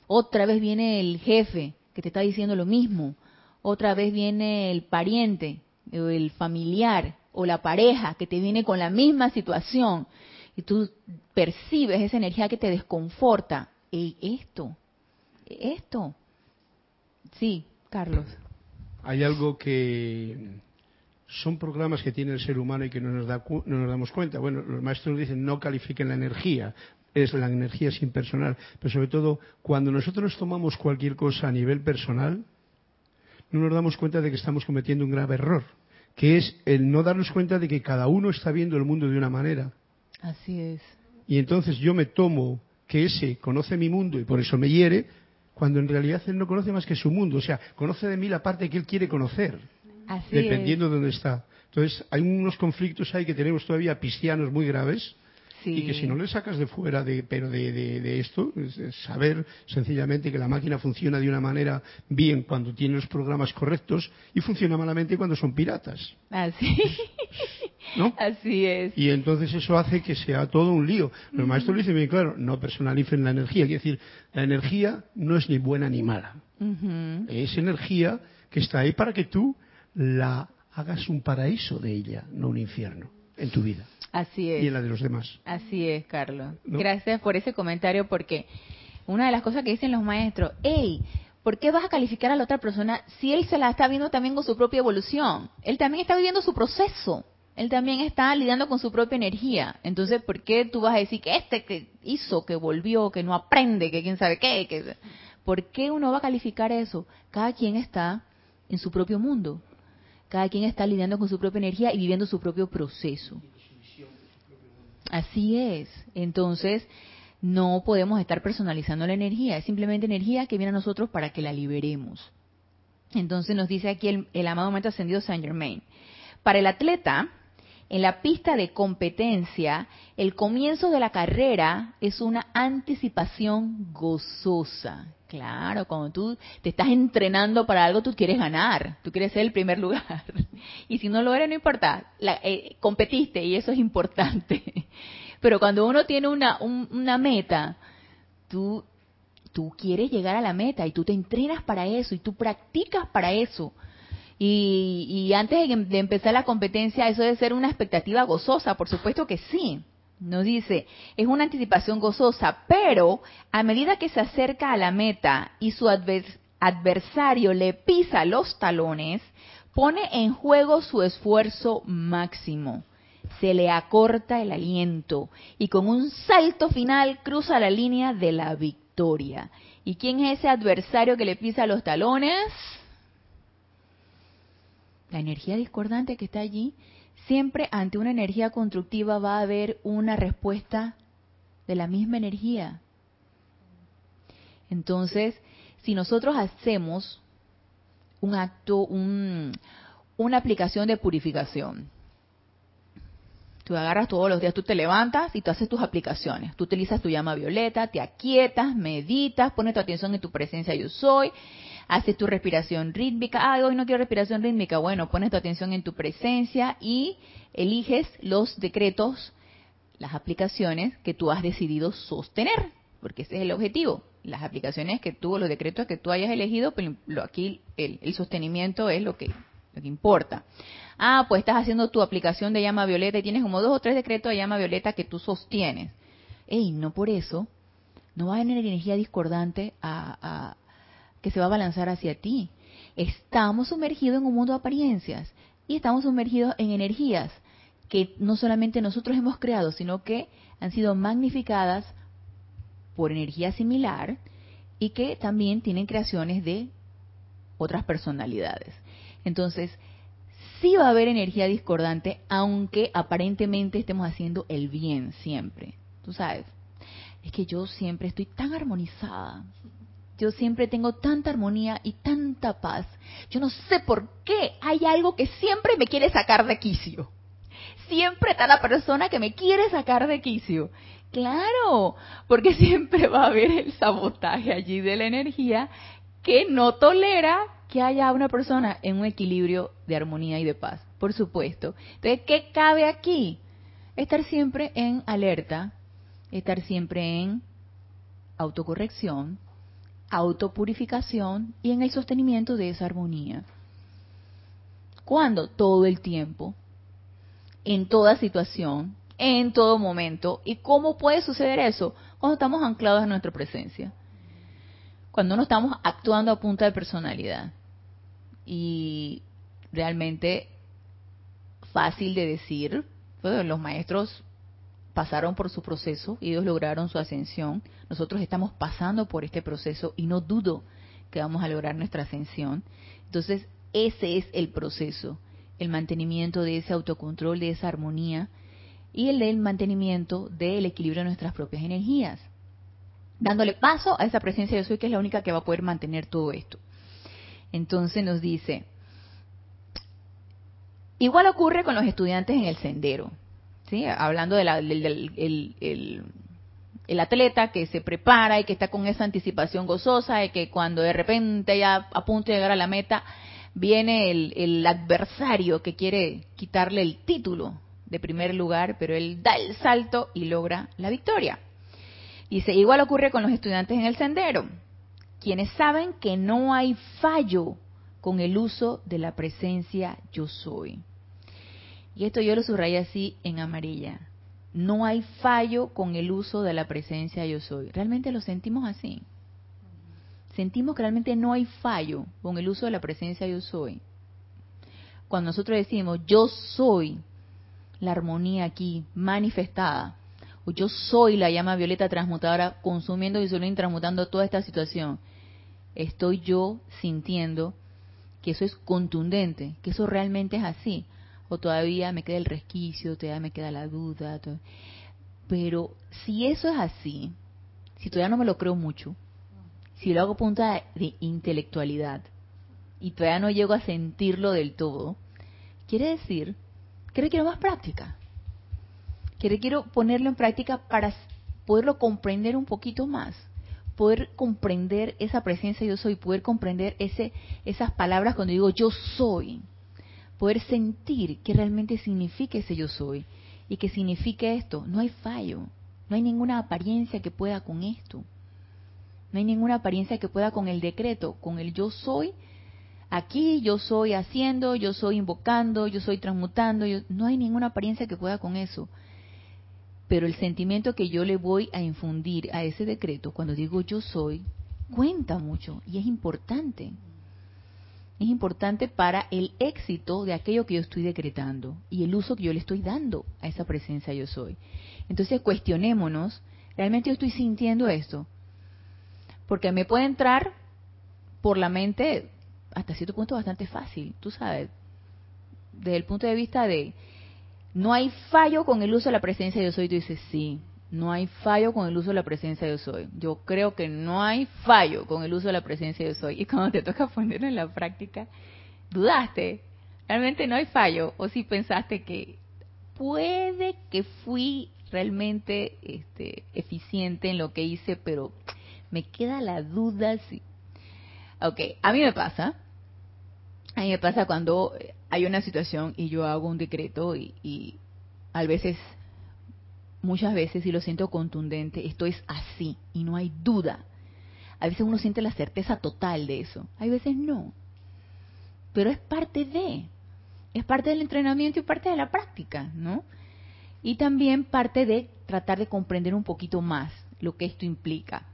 Otra vez viene el jefe que te está diciendo lo mismo. Otra vez viene el pariente, el familiar, o la pareja que te viene con la misma situación. Y tú percibes esa energía que te desconforta. Y esto, esto. Sí, Carlos hay algo que son programas que tiene el ser humano y que no nos, damos cuenta. Bueno, los maestros dicen no califiquen la energía, es la energía sin personal, pero sobre todo cuando nosotros tomamos cualquier cosa a nivel personal, no nos damos cuenta de que estamos cometiendo un grave error, que es el no darnos cuenta de que cada uno está viendo el mundo de una manera. Así es. Y entonces yo me tomo que ese conoce mi mundo y por eso me hiere, cuando en realidad él no conoce más que su mundo, o sea, conoce de mí la parte que él quiere conocer, dependiendo de dónde está. Entonces, hay unos conflictos ahí que tenemos todavía cristianos muy graves, y que si no le sacas de fuera de, pero de, esto, es saber sencillamente que la máquina funciona de una manera bien cuando tiene los programas correctos y funciona malamente cuando son piratas. Así. ¿No? Así es. Y entonces eso hace que sea todo un lío. Los maestros lo dicen bien claro, no personalicen la energía. Quiere decir, la energía no es ni buena ni mala. Es energía que está ahí para que tú la hagas un paraíso de ella, no un infierno en tu vida. Así es. Y en la de los demás. Así es, Carlos. Gracias por ese comentario porque una de las cosas que dicen los maestros, hey, ¿por qué vas a calificar a la otra persona si él se la está viendo también con su propia evolución? Él también está viviendo su proceso. Él también está lidiando con su propia energía. Entonces, ¿por qué tú vas a decir que este que hizo, que volvió, que no aprende, que quién sabe qué? Que... ¿Por qué uno va a calificar eso? Cada quien está en su propio mundo. Cada quien está lidiando con su propia energía y viviendo su propio proceso. Así es. Entonces, no podemos estar personalizando la energía. Es simplemente energía que viene a nosotros para que la liberemos. Entonces nos dice aquí el, amado momento ascendido Saint Germain. Para el atleta, en la pista de competencia, el comienzo de la carrera es una anticipación gozosa. Claro, cuando tú te estás entrenando para algo, tú quieres ganar, tú quieres ser el primer lugar. Y si no lo eres, no importa, eh, competiste y eso es importante. Pero cuando uno tiene una, una meta, tú, tú quieres llegar a la meta y tú te entrenas para eso y tú practicas para eso. Y, y antes de empezar la competencia, eso debe ser una expectativa gozosa, por supuesto que sí. Nos dice, es una anticipación gozosa, pero a medida que se acerca a la meta y su adversario le pisa los talones, pone en juego su esfuerzo máximo. Se le acorta el aliento y con un salto final cruza la línea de la victoria. ¿Y quién es ese adversario que le pisa los talones? La energía discordante que está allí siempre ante una energía constructiva va a haber una respuesta de la misma energía. Entonces, si nosotros hacemos un acto, una aplicación de purificación, tú agarras todos los días, tú te levantas y tú haces tus aplicaciones. Tú utilizas tu llama violeta, te aquietas, meditas, pones tu atención en tu presencia yo soy, haces tu respiración rítmica. Ah, hoy no quiero respiración rítmica. Bueno, pones tu atención en tu presencia y eliges los decretos, las aplicaciones que tú has decidido sostener, porque ese es el objetivo. Las aplicaciones que tú, los decretos que tú hayas elegido, pero pues, aquí el, sostenimiento es lo que, lo que importa. Ah, pues estás haciendo tu aplicación de llama violeta y tienes como dos o tres decretos de llama violeta que tú sostienes. Ey, no por eso, no va a tener energía discordante a, que se va a balanzar hacia ti. Estamos sumergidos en un mundo de apariencias y estamos sumergidos en energías que no solamente nosotros hemos creado, sino que han sido magnificadas por energía similar y que también tienen creaciones de otras personalidades. Entonces, sí va a haber energía discordante, aunque aparentemente estemos haciendo el bien siempre. Tú sabes, es que yo siempre estoy tan armonizada. Yo siempre tengo tanta armonía y tanta paz. Yo no sé por qué hay algo que siempre me quiere sacar de quicio. Siempre está la persona que me quiere sacar de quicio. Claro, porque siempre va a haber el sabotaje allí de la energía que no tolera que haya una persona en un equilibrio de armonía y de paz, por supuesto. Entonces, ¿qué cabe aquí? Estar siempre en alerta, estar siempre en autocorrección, autopurificación y en el sostenimiento de esa armonía. ¿Cuándo? Todo el tiempo, en toda situación, en todo momento. ¿Y cómo puede suceder eso? Cuando estamos anclados en nuestra presencia. Cuando no estamos actuando a punta de personalidad y realmente fácil de decir. los maestros pasaron por su proceso y ellos lograron su ascensión. Nosotros estamos pasando por este proceso y no dudo que vamos a lograr nuestra ascensión. Entonces, ese es el proceso, el mantenimiento de ese autocontrol, de esa armonía y el del mantenimiento del equilibrio de nuestras propias energías. Dándole paso a esa presencia de soy que es la única que va a poder mantener todo esto. Entonces nos dice, igual ocurre con los estudiantes en el sendero, ¿sí? hablando del el, atleta que se prepara y que está con esa anticipación gozosa y que cuando de repente ya a punto de llegar a la meta, viene el, el adversario que quiere quitarle el título de primer lugar, pero él da el salto y logra la victoria. Dice, igual ocurre con los estudiantes en el sendero quienes saben que no hay fallo con el uso de la presencia yo soy. Y esto yo lo subrayé así en amarilla. No hay fallo con el uso de la presencia yo soy. Realmente lo sentimos así. Sentimos que realmente no hay fallo con el uso de la presencia yo soy. Cuando nosotros decimos yo soy la armonía aquí manifestada, yo soy la llama violeta transmutadora, consumiendo, disolviendo y transmutando toda esta situación. Estoy yo sintiendo que eso es contundente, que eso realmente es así. O todavía me queda el resquicio, todavía me queda la duda. Pero si eso es así, si todavía no me lo creo mucho, si lo hago punta de intelectualidad y todavía no llego a sentirlo del todo, quiere decir que requiero más práctica que quiero ponerlo en práctica para poderlo comprender un poquito más, poder comprender esa presencia yo soy, poder comprender ese, esas palabras cuando digo yo soy, poder sentir qué realmente significa ese yo soy y qué significa esto. No hay fallo, no hay ninguna apariencia que pueda con esto, no hay ninguna apariencia que pueda con el decreto, con el yo soy. Aquí yo soy haciendo, yo soy invocando, yo soy transmutando, no hay ninguna apariencia que pueda con eso pero el sentimiento que yo le voy a infundir a ese decreto cuando digo yo soy, cuenta mucho y es importante. Es importante para el éxito de aquello que yo estoy decretando y el uso que yo le estoy dando a esa presencia yo soy. Entonces cuestionémonos, ¿realmente yo estoy sintiendo esto? Porque me puede entrar por la mente hasta cierto punto bastante fácil, tú sabes, desde el punto de vista de no hay fallo con el uso de la presencia yo soy. Tú dices, sí, no hay fallo con el uso de la presencia de yo soy. Yo creo que no hay fallo con el uso de la presencia de yo soy. Y cuando te toca ponerlo en la práctica, dudaste. Realmente no hay fallo. O si pensaste que puede que fui realmente este, eficiente en lo que hice, pero me queda la duda si... Ok, a mí me pasa. A mí me pasa cuando hay una situación y yo hago un decreto y, a veces, muchas veces, y lo siento contundente, esto es así y no hay duda. A veces uno siente la certeza total de eso, hay veces no. Pero es parte de, es parte del entrenamiento y parte de la práctica, ¿no? Y también parte de tratar de comprender un poquito más lo que esto implica.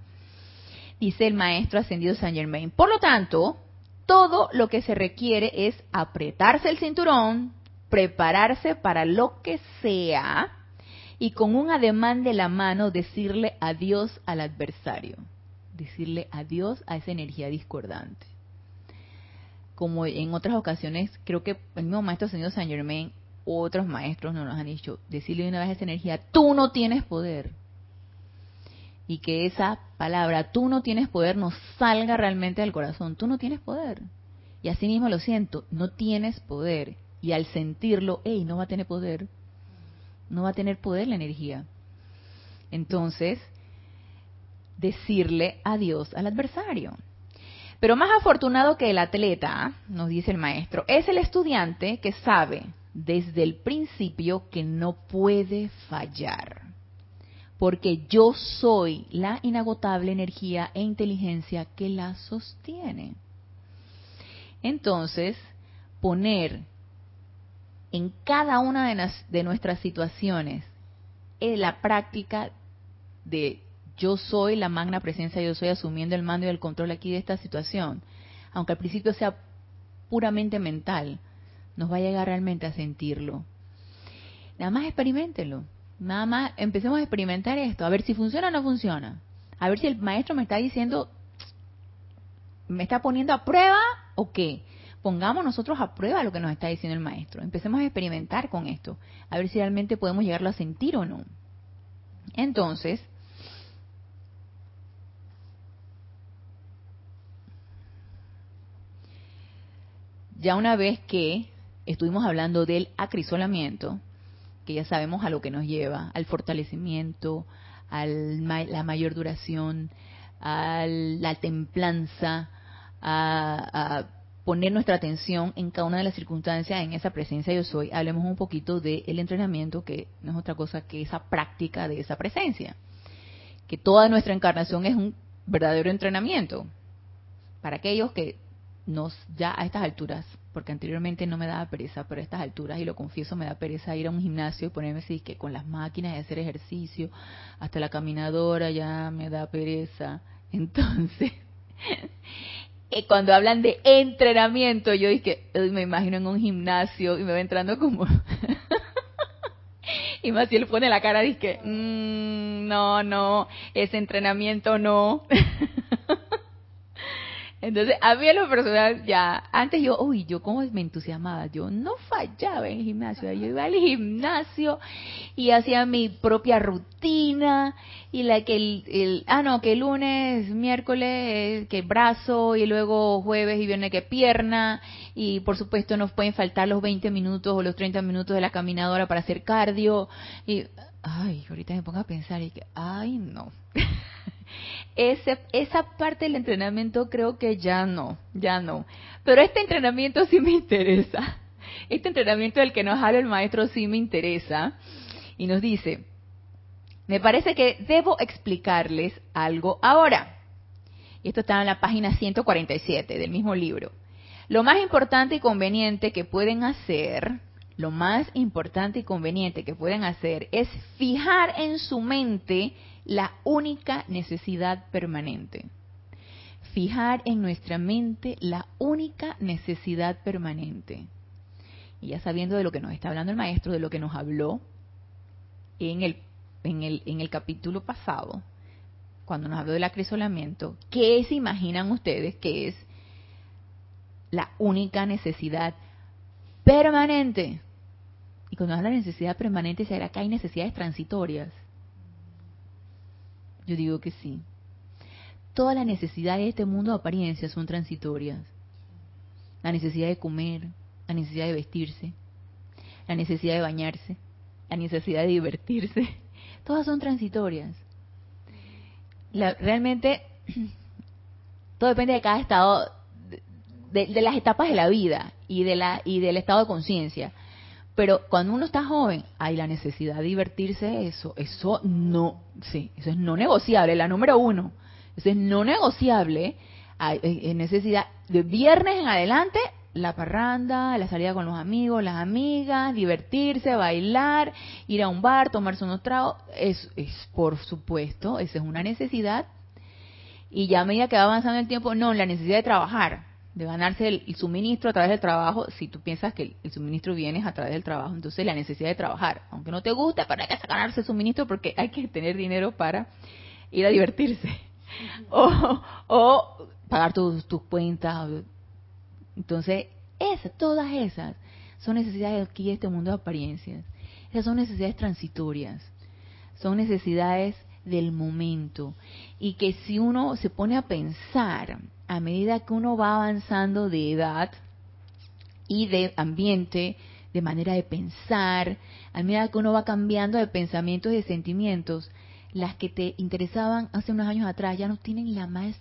Dice el maestro ascendido Saint Germain. Por lo tanto, todo lo que se requiere es apretarse el cinturón, prepararse para lo que sea y con un ademán de la mano decirle adiós al adversario, decirle adiós a esa energía discordante. como en otras ocasiones, creo que el mismo maestro señor Saint Germain, otros maestros nos han dicho, decirle una vez a esa energía, tú no tienes poder. Y que esa palabra, tú no tienes poder, nos salga realmente del corazón. Tú no tienes poder. Y así mismo lo siento, no tienes poder. Y al sentirlo, hey, no va a tener poder. No va a tener poder la energía. Entonces, decirle adiós al adversario. Pero más afortunado que el atleta, nos dice el maestro, es el estudiante que sabe desde el principio que no puede fallar. Porque yo soy la inagotable energía e inteligencia que la sostiene. Entonces, poner en cada una de, nuestras situaciones en la práctica de yo soy la magna presencia, yo soy asumiendo el mando y el control aquí de esta situación, aunque al principio sea puramente mental, nos va a llegar realmente a sentirlo. Nada más experimentenlo. Nada más empecemos a experimentar esto, a ver si funciona o no funciona. A ver si el maestro me está diciendo, me está poniendo a prueba o qué. Pongamos nosotros a prueba lo que nos está diciendo el maestro. Empecemos a experimentar con esto, a ver si realmente podemos llegarlo a sentir o no. Entonces, ya una vez que estuvimos hablando del acrisolamiento, que ya sabemos a lo que nos lleva, al fortalecimiento, a la mayor duración, a la templanza, a, poner nuestra atención en cada una de las circunstancias, en esa presencia yo soy, hablemos un poquito del entrenamiento, que no es otra cosa que esa práctica de esa presencia. Que toda nuestra encarnación es un verdadero entrenamiento. Para aquellos que nos ya a estas alturas, porque anteriormente no me daba pereza, pero a estas alturas, y lo confieso, me da pereza ir a un gimnasio y ponerme así que con las máquinas y hacer ejercicio, hasta la caminadora ya me da pereza. Entonces, eh, cuando hablan de entrenamiento, yo dije, me imagino en un gimnasio y me va entrando como... y más si él pone la cara, dije, mmm, no, no, ese entrenamiento no. Entonces, a mí en lo personal, ya, antes yo, uy, yo como me entusiasmaba, yo no fallaba en el gimnasio, yo iba al gimnasio y hacía mi propia rutina y la que el, ah, no, que lunes, miércoles, que brazo y luego jueves y viernes que pierna y por supuesto nos pueden faltar los 20 minutos o los 30 minutos de la caminadora para hacer cardio y, ay, ahorita me pongo a pensar y que, ay, no. Ese, esa parte del entrenamiento creo que ya no, ya no. Pero este entrenamiento sí me interesa. Este entrenamiento del que nos habla el maestro sí me interesa. Y nos dice, me parece que debo explicarles algo ahora. Y esto está en la página 147 del mismo libro. Lo más importante y conveniente que pueden hacer, lo más importante y conveniente que pueden hacer es fijar en su mente la única necesidad permanente. Fijar en nuestra mente la única necesidad permanente. Y ya sabiendo de lo que nos está hablando el maestro, de lo que nos habló en el, en el, en el capítulo pasado, cuando nos habló del acrisolamiento, ¿qué se imaginan ustedes que es la única necesidad permanente? Y cuando habla de necesidad permanente, ¿será que hay necesidades transitorias? Yo digo que sí. Todas las necesidades de este mundo de apariencia son transitorias. La necesidad de comer, la necesidad de vestirse, la necesidad de bañarse, la necesidad de divertirse, todas son transitorias. realmente todo depende de cada estado, de, de, las etapas de la vida y de la y del estado de conciencia. Pero cuando uno está joven, hay la necesidad de divertirse, eso, eso no, sí, eso es no negociable, la número uno. Eso es no negociable, hay, necesidad de viernes en adelante, la parranda, la salida con los amigos, las amigas, divertirse, bailar, ir a un bar, tomarse unos tragos, es, es por supuesto, esa es una necesidad. Y ya a medida que va avanzando el tiempo, no, la necesidad de trabajar, de ganarse el, suministro a través del trabajo, si tú piensas que el, suministro viene a través del trabajo, entonces la necesidad de trabajar, aunque no te guste, pero hay que ganarse el suministro porque hay que tener dinero para ir a divertirse. o, o pagar tus, tus cuentas, Entonces, esas, todas esas son necesidades aquí de este mundo de apariencias. Esas son necesidades transitorias. Son necesidades del momento. Y que si uno se pone a pensar, a medida que uno va avanzando de edad y de ambiente, de manera de pensar, a medida que uno va cambiando de pensamientos y de sentimientos, las que te interesaban hace unos años atrás ya no tienen la más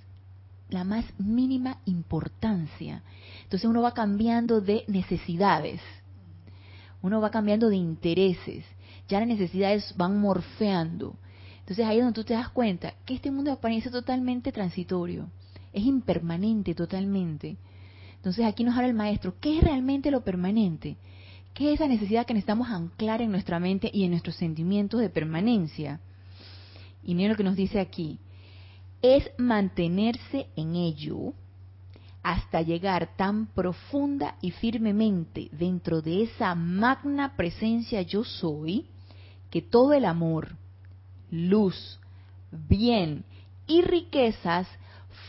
la más mínima importancia. Entonces uno va cambiando de necesidades, uno va cambiando de intereses, ya las necesidades van morfeando. Entonces ahí es donde tú te das cuenta que este mundo es totalmente transitorio, es impermanente totalmente. Entonces aquí nos habla el maestro, ¿qué es realmente lo permanente? ¿Qué es esa necesidad que necesitamos anclar en nuestra mente y en nuestros sentimientos de permanencia? Y miren lo que nos dice aquí, es mantenerse en ello hasta llegar tan profunda y firmemente dentro de esa magna presencia yo soy, que todo el amor, luz, bien y riquezas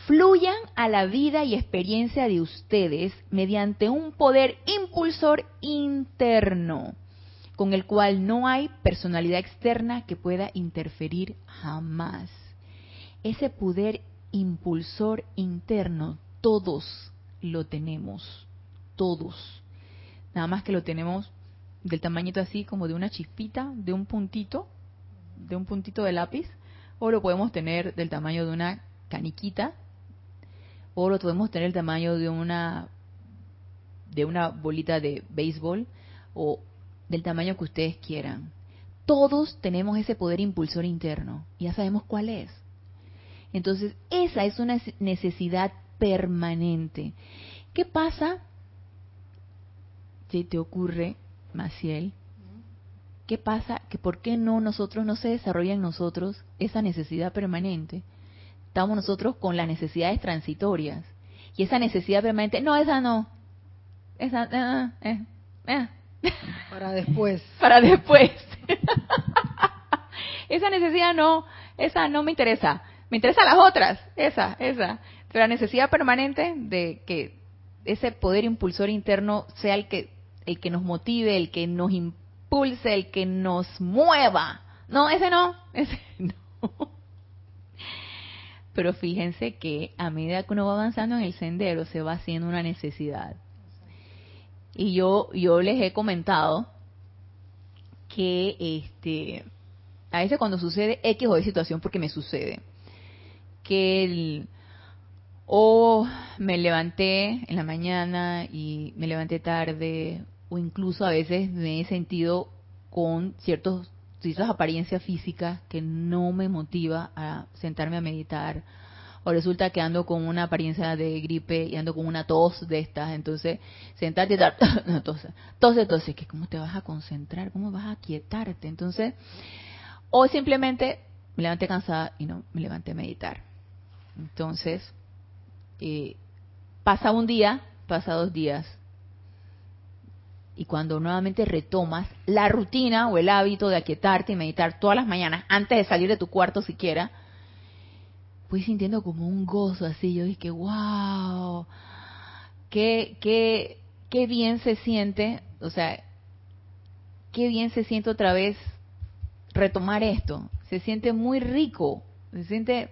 fluyan a la vida y experiencia de ustedes mediante un poder impulsor interno, con el cual no hay personalidad externa que pueda interferir jamás. Ese poder impulsor interno, todos lo tenemos, todos. Nada más que lo tenemos del tamañito así como de una chispita, de un puntito, de un puntito de lápiz, o lo podemos tener del tamaño de una caniquita, o lo podemos tener del tamaño de una de una bolita de béisbol o del tamaño que ustedes quieran. Todos tenemos ese poder impulsor interno, ya sabemos cuál es. Entonces, esa es una necesidad permanente. ¿Qué pasa si te ocurre, Maciel, ¿Qué pasa? Que por qué no nosotros no se desarrolla en nosotros esa necesidad permanente. Estamos nosotros con las necesidades transitorias. Y esa necesidad permanente, no, esa no. Esa, eh, eh, eh. Para después. Para después. esa necesidad no, esa no me interesa. Me interesan las otras, esa, esa. Pero la necesidad permanente de que ese poder impulsor interno sea el que, el que nos motive, el que nos impulse impulse, el que nos mueva. No, ese no, ese no. Pero fíjense que a medida que uno va avanzando en el sendero se va haciendo una necesidad. Y yo yo les he comentado que este a veces cuando sucede X o Y situación porque me sucede que el, o me levanté en la mañana y me levanté tarde o incluso a veces me he sentido con ciertos, ciertas apariencias físicas que no me motiva a sentarme a meditar o resulta que ando con una apariencia de gripe y ando con una tos de estas, entonces sentarte y dar, no, tos, tos, que cómo te vas a concentrar, cómo vas a quietarte, entonces, o simplemente me levanté cansada y no me levanté a meditar. Entonces, eh, pasa un día, pasa dos días, y cuando nuevamente retomas la rutina o el hábito de aquietarte y meditar todas las mañanas antes de salir de tu cuarto siquiera, fui sintiendo como un gozo así. Yo dije, wow, qué, qué, qué bien se siente, o sea, qué bien se siente otra vez retomar esto. Se siente muy rico, se siente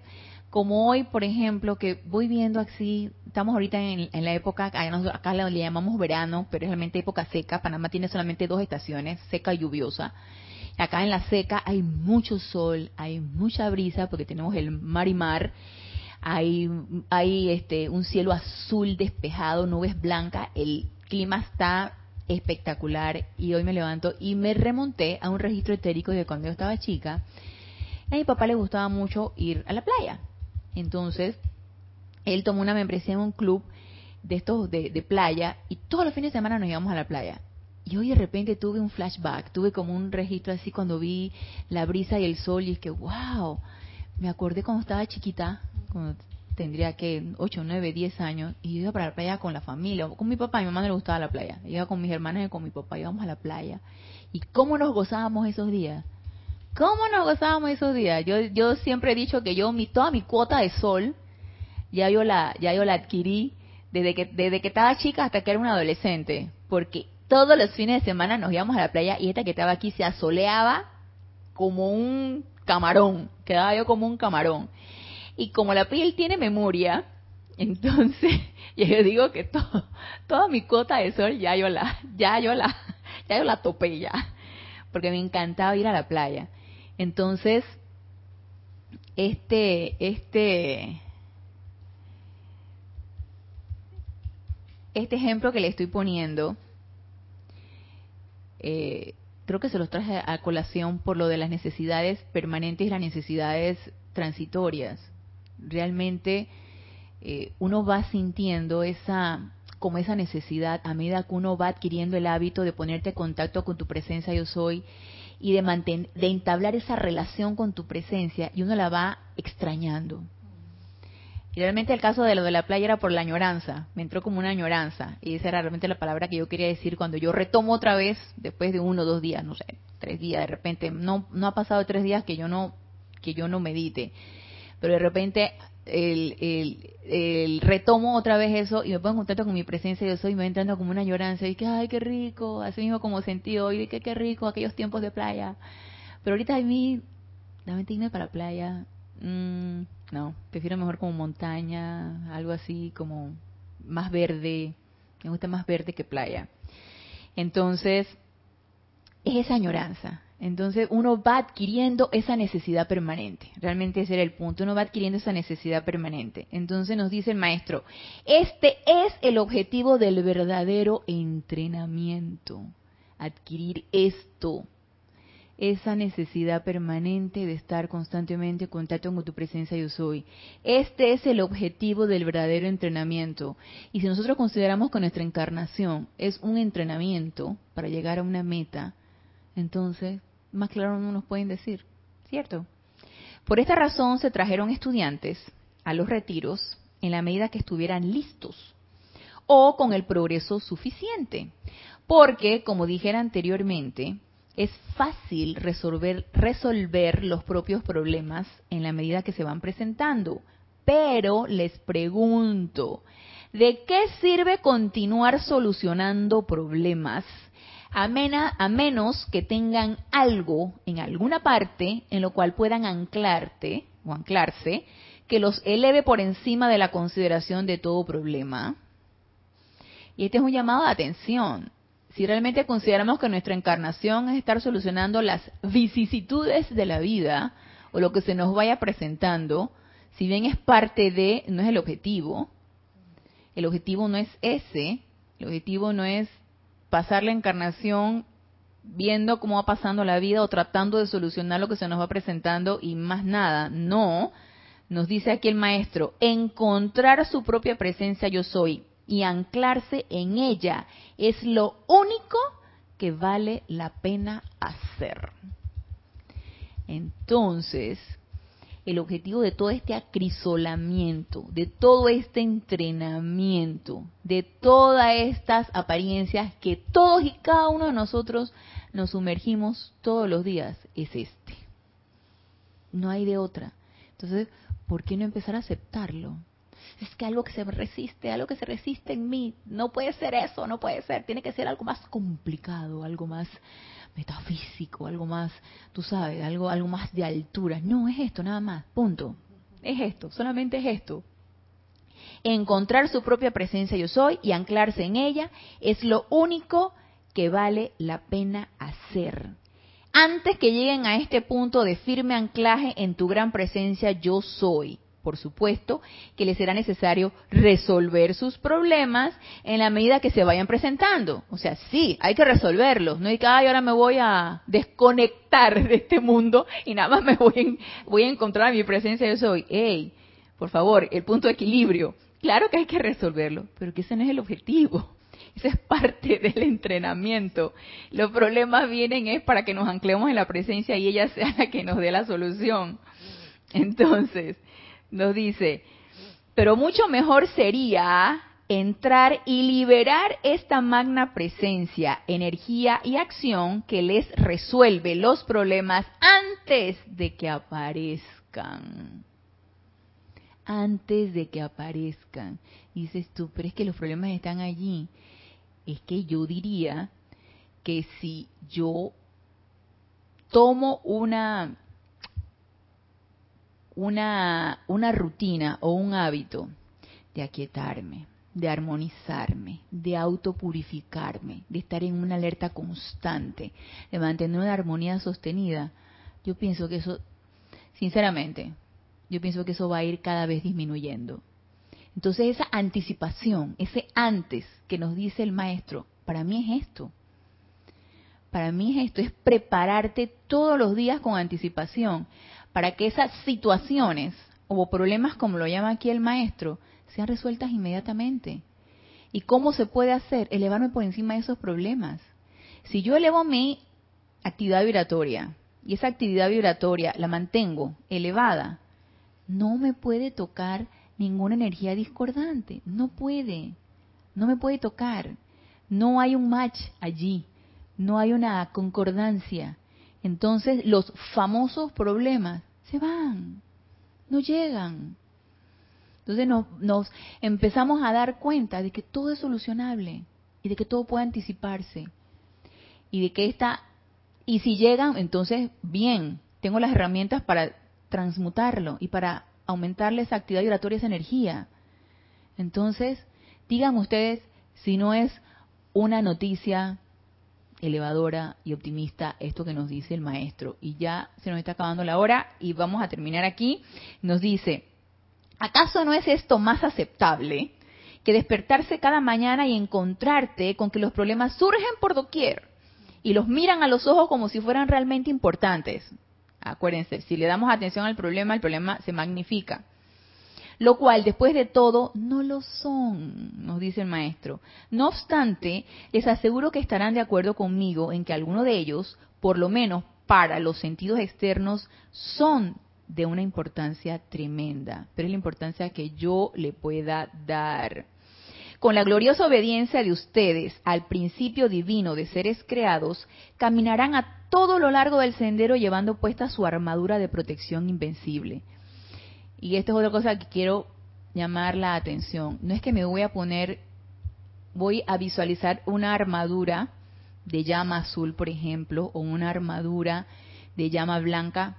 como hoy, por ejemplo, que voy viendo así, estamos ahorita en, la época, acá le llamamos verano, pero es realmente época seca, Panamá tiene solamente dos estaciones, seca y lluviosa. Acá en la seca hay mucho sol, hay mucha brisa porque tenemos el mar y mar, hay, este, un cielo azul despejado, nubes blancas, el clima está espectacular y hoy me levanto y me remonté a un registro etérico de cuando yo estaba chica. A mi papá le gustaba mucho ir a la playa entonces, él tomó una membresía en un club de estos de, playa y todos los fines de semana nos íbamos a la playa. Y hoy de repente tuve un flashback, tuve como un registro así cuando vi la brisa y el sol y es que, wow, me acordé cuando estaba chiquita, cuando tendría que 8, 9, 10 años, y iba para la playa con la familia, con mi papá, a mi mamá le gustaba la playa, iba con mis hermanos y con mi papá, íbamos a la playa. ¿Y cómo nos gozábamos esos días? ¿Cómo nos gozábamos esos días? Yo, yo siempre he dicho que yo mi, toda mi cuota de sol ya yo la, ya yo la adquirí desde que, desde que estaba chica hasta que era una adolescente, porque todos los fines de semana nos íbamos a la playa y esta que estaba aquí se asoleaba como un camarón, quedaba yo como un camarón. Y como la piel tiene memoria, entonces yo digo que todo, toda mi cuota de sol ya yo la, ya yo la, ya yo la topé ya, porque me encantaba ir a la playa. Entonces, este, este, este ejemplo que le estoy poniendo, eh, creo que se los traje a colación por lo de las necesidades permanentes y las necesidades transitorias. Realmente eh, uno va sintiendo esa como esa necesidad a medida que uno va adquiriendo el hábito de ponerte en contacto con tu presencia yo soy y de, mantener, de entablar esa relación con tu presencia y uno la va extrañando. Y realmente el caso de lo de la playa era por la añoranza, me entró como una añoranza, y esa era realmente la palabra que yo quería decir cuando yo retomo otra vez, después de uno o dos días, no sé, tres días, de repente, no, no ha pasado tres días que yo no, que yo no medite, pero de repente el, el, el, retomo otra vez eso y me pongo en contacto con mi presencia yo soy y me entrando como una lloranza y que ay qué rico así mismo como sentí hoy que qué rico aquellos tiempos de playa pero ahorita a mí mente irme para la playa mmm, no, prefiero mejor como montaña, algo así como más verde. Me gusta más verde que playa. Entonces, es esa añoranza. Entonces uno va adquiriendo esa necesidad permanente. Realmente ese era el punto. Uno va adquiriendo esa necesidad permanente. Entonces nos dice el maestro, este es el objetivo del verdadero entrenamiento. Adquirir esto esa necesidad permanente de estar constantemente en contacto con tu presencia yo soy. Este es el objetivo del verdadero entrenamiento. Y si nosotros consideramos que nuestra encarnación es un entrenamiento para llegar a una meta, entonces, más claro no nos pueden decir, ¿cierto? Por esta razón se trajeron estudiantes a los retiros en la medida que estuvieran listos o con el progreso suficiente. Porque, como dijera anteriormente, es fácil resolver, resolver los propios problemas en la medida que se van presentando. Pero les pregunto, ¿de qué sirve continuar solucionando problemas a, a menos que tengan algo en alguna parte en lo cual puedan anclarte o anclarse que los eleve por encima de la consideración de todo problema? Y este es un llamado de atención si realmente consideramos que nuestra encarnación es estar solucionando las vicisitudes de la vida o lo que se nos vaya presentando, si bien es parte de, no es el objetivo, el objetivo no es ese, el objetivo no es pasar la encarnación viendo cómo va pasando la vida o tratando de solucionar lo que se nos va presentando y más nada, no, nos dice aquí el maestro, encontrar su propia presencia yo soy, y anclarse en ella es lo único que vale la pena hacer. Entonces, el objetivo de todo este acrisolamiento, de todo este entrenamiento, de todas estas apariencias que todos y cada uno de nosotros nos sumergimos todos los días, es este. No hay de otra. Entonces, ¿por qué no empezar a aceptarlo? es que algo que se resiste, algo que se resiste en mí, no puede ser eso, no puede ser, tiene que ser algo más complicado, algo más metafísico, algo más, tú sabes, algo, algo más de altura. No, es esto nada más, punto. Es esto, solamente es esto. Encontrar su propia presencia yo soy y anclarse en ella es lo único que vale la pena hacer. Antes que lleguen a este punto de firme anclaje en tu gran presencia yo soy, por supuesto, que les será necesario resolver sus problemas en la medida que se vayan presentando. O sea, sí, hay que resolverlos. No hay que, ay, ahora me voy a desconectar de este mundo y nada más me voy, a encontrar mi presencia yo soy. Ey, por favor, el punto de equilibrio. Claro que hay que resolverlo, pero que ese no es el objetivo. Esa es parte del entrenamiento. Los problemas vienen es para que nos anclemos en la presencia y ella sea la que nos dé la solución. Entonces, nos dice, pero mucho mejor sería entrar y liberar esta magna presencia, energía y acción que les resuelve los problemas antes de que aparezcan. antes de que aparezcan. dices tú, pero es que los problemas están allí. Es que yo diría que si yo tomo una una, una rutina o un hábito de aquietarme, de armonizarme, de autopurificarme, de estar en una alerta constante, de mantener una armonía sostenida, yo pienso que eso, sinceramente, yo pienso que eso va a ir cada vez disminuyendo. Entonces esa anticipación, ese antes que nos dice el maestro, para mí es esto. Para mí es esto, es prepararte todos los días con anticipación para que esas situaciones o problemas, como lo llama aquí el maestro, sean resueltas inmediatamente. ¿Y cómo se puede hacer? Elevarme por encima de esos problemas. Si yo elevo mi actividad vibratoria y esa actividad vibratoria la mantengo elevada, no me puede tocar ninguna energía discordante. No puede. No me puede tocar. No hay un match allí. No hay una concordancia. Entonces los famosos problemas se van. No llegan. Entonces nos, empezamos a dar cuenta de que todo es solucionable y de que todo puede anticiparse y de que esta y si llegan entonces bien tengo las herramientas para transmutarlo y para aumentarle esa actividad vibratoria esa energía entonces digan ustedes si no es una noticia elevadora y optimista esto que nos dice el maestro y ya se nos está acabando la hora y vamos a terminar aquí nos dice ¿Acaso no es esto más aceptable que despertarse cada mañana y encontrarte con que los problemas surgen por doquier y los miran a los ojos como si fueran realmente importantes? Acuérdense, si le damos atención al problema, el problema se magnifica. Lo cual, después de todo, no lo son, nos dice el maestro. No obstante, les aseguro que estarán de acuerdo conmigo en que algunos de ellos, por lo menos para los sentidos externos, son de una importancia tremenda, pero es la importancia que yo le pueda dar. Con la gloriosa obediencia de ustedes al principio divino de seres creados, caminarán a todo lo largo del sendero llevando puesta su armadura de protección invencible. Y esta es otra cosa que quiero llamar la atención. No es que me voy a poner, voy a visualizar una armadura de llama azul, por ejemplo, o una armadura de llama blanca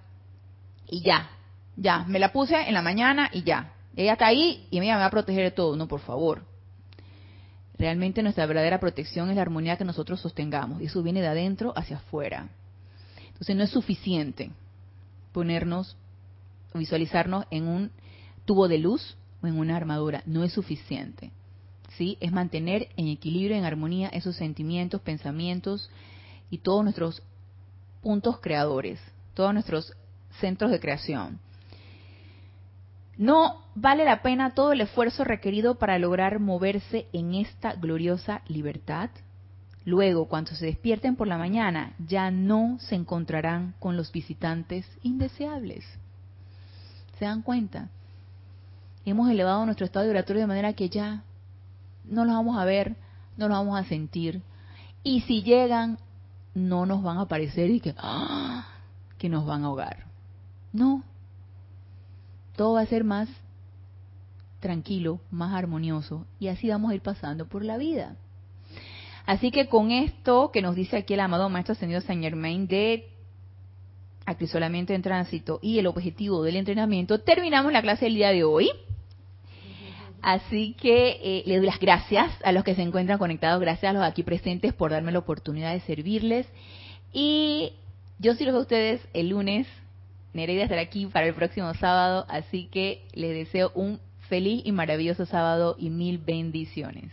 y ya, ya, me la puse en la mañana y ya. Ella está ahí y ella me va a proteger de todo. No, por favor. Realmente nuestra verdadera protección es la armonía que nosotros sostengamos y eso viene de adentro hacia afuera. Entonces no es suficiente ponernos, visualizarnos en un tubo de luz o en una armadura. No es suficiente. ¿Sí? Es mantener en equilibrio, en armonía esos sentimientos, pensamientos y todos nuestros puntos creadores, todos nuestros centros de creación. No vale la pena todo el esfuerzo requerido para lograr moverse en esta gloriosa libertad. Luego, cuando se despierten por la mañana, ya no se encontrarán con los visitantes indeseables. ¿Se dan cuenta? Hemos elevado nuestro estado vibratorio de manera que ya no los vamos a ver, no los vamos a sentir. Y si llegan, no nos van a aparecer y que, ¡ah! que nos van a ahogar. No, todo va a ser más tranquilo, más armonioso y así vamos a ir pasando por la vida. Así que con esto que nos dice aquí el amado Maestro Ascendido Saint Germain de acrisolamiento en tránsito y el objetivo del entrenamiento, terminamos la clase del día de hoy. Así que eh, les doy las gracias a los que se encuentran conectados, gracias a los aquí presentes por darme la oportunidad de servirles. Y yo sirvo a ustedes el lunes Nereida estará aquí para el próximo sábado, así que les deseo un feliz y maravilloso sábado y mil bendiciones.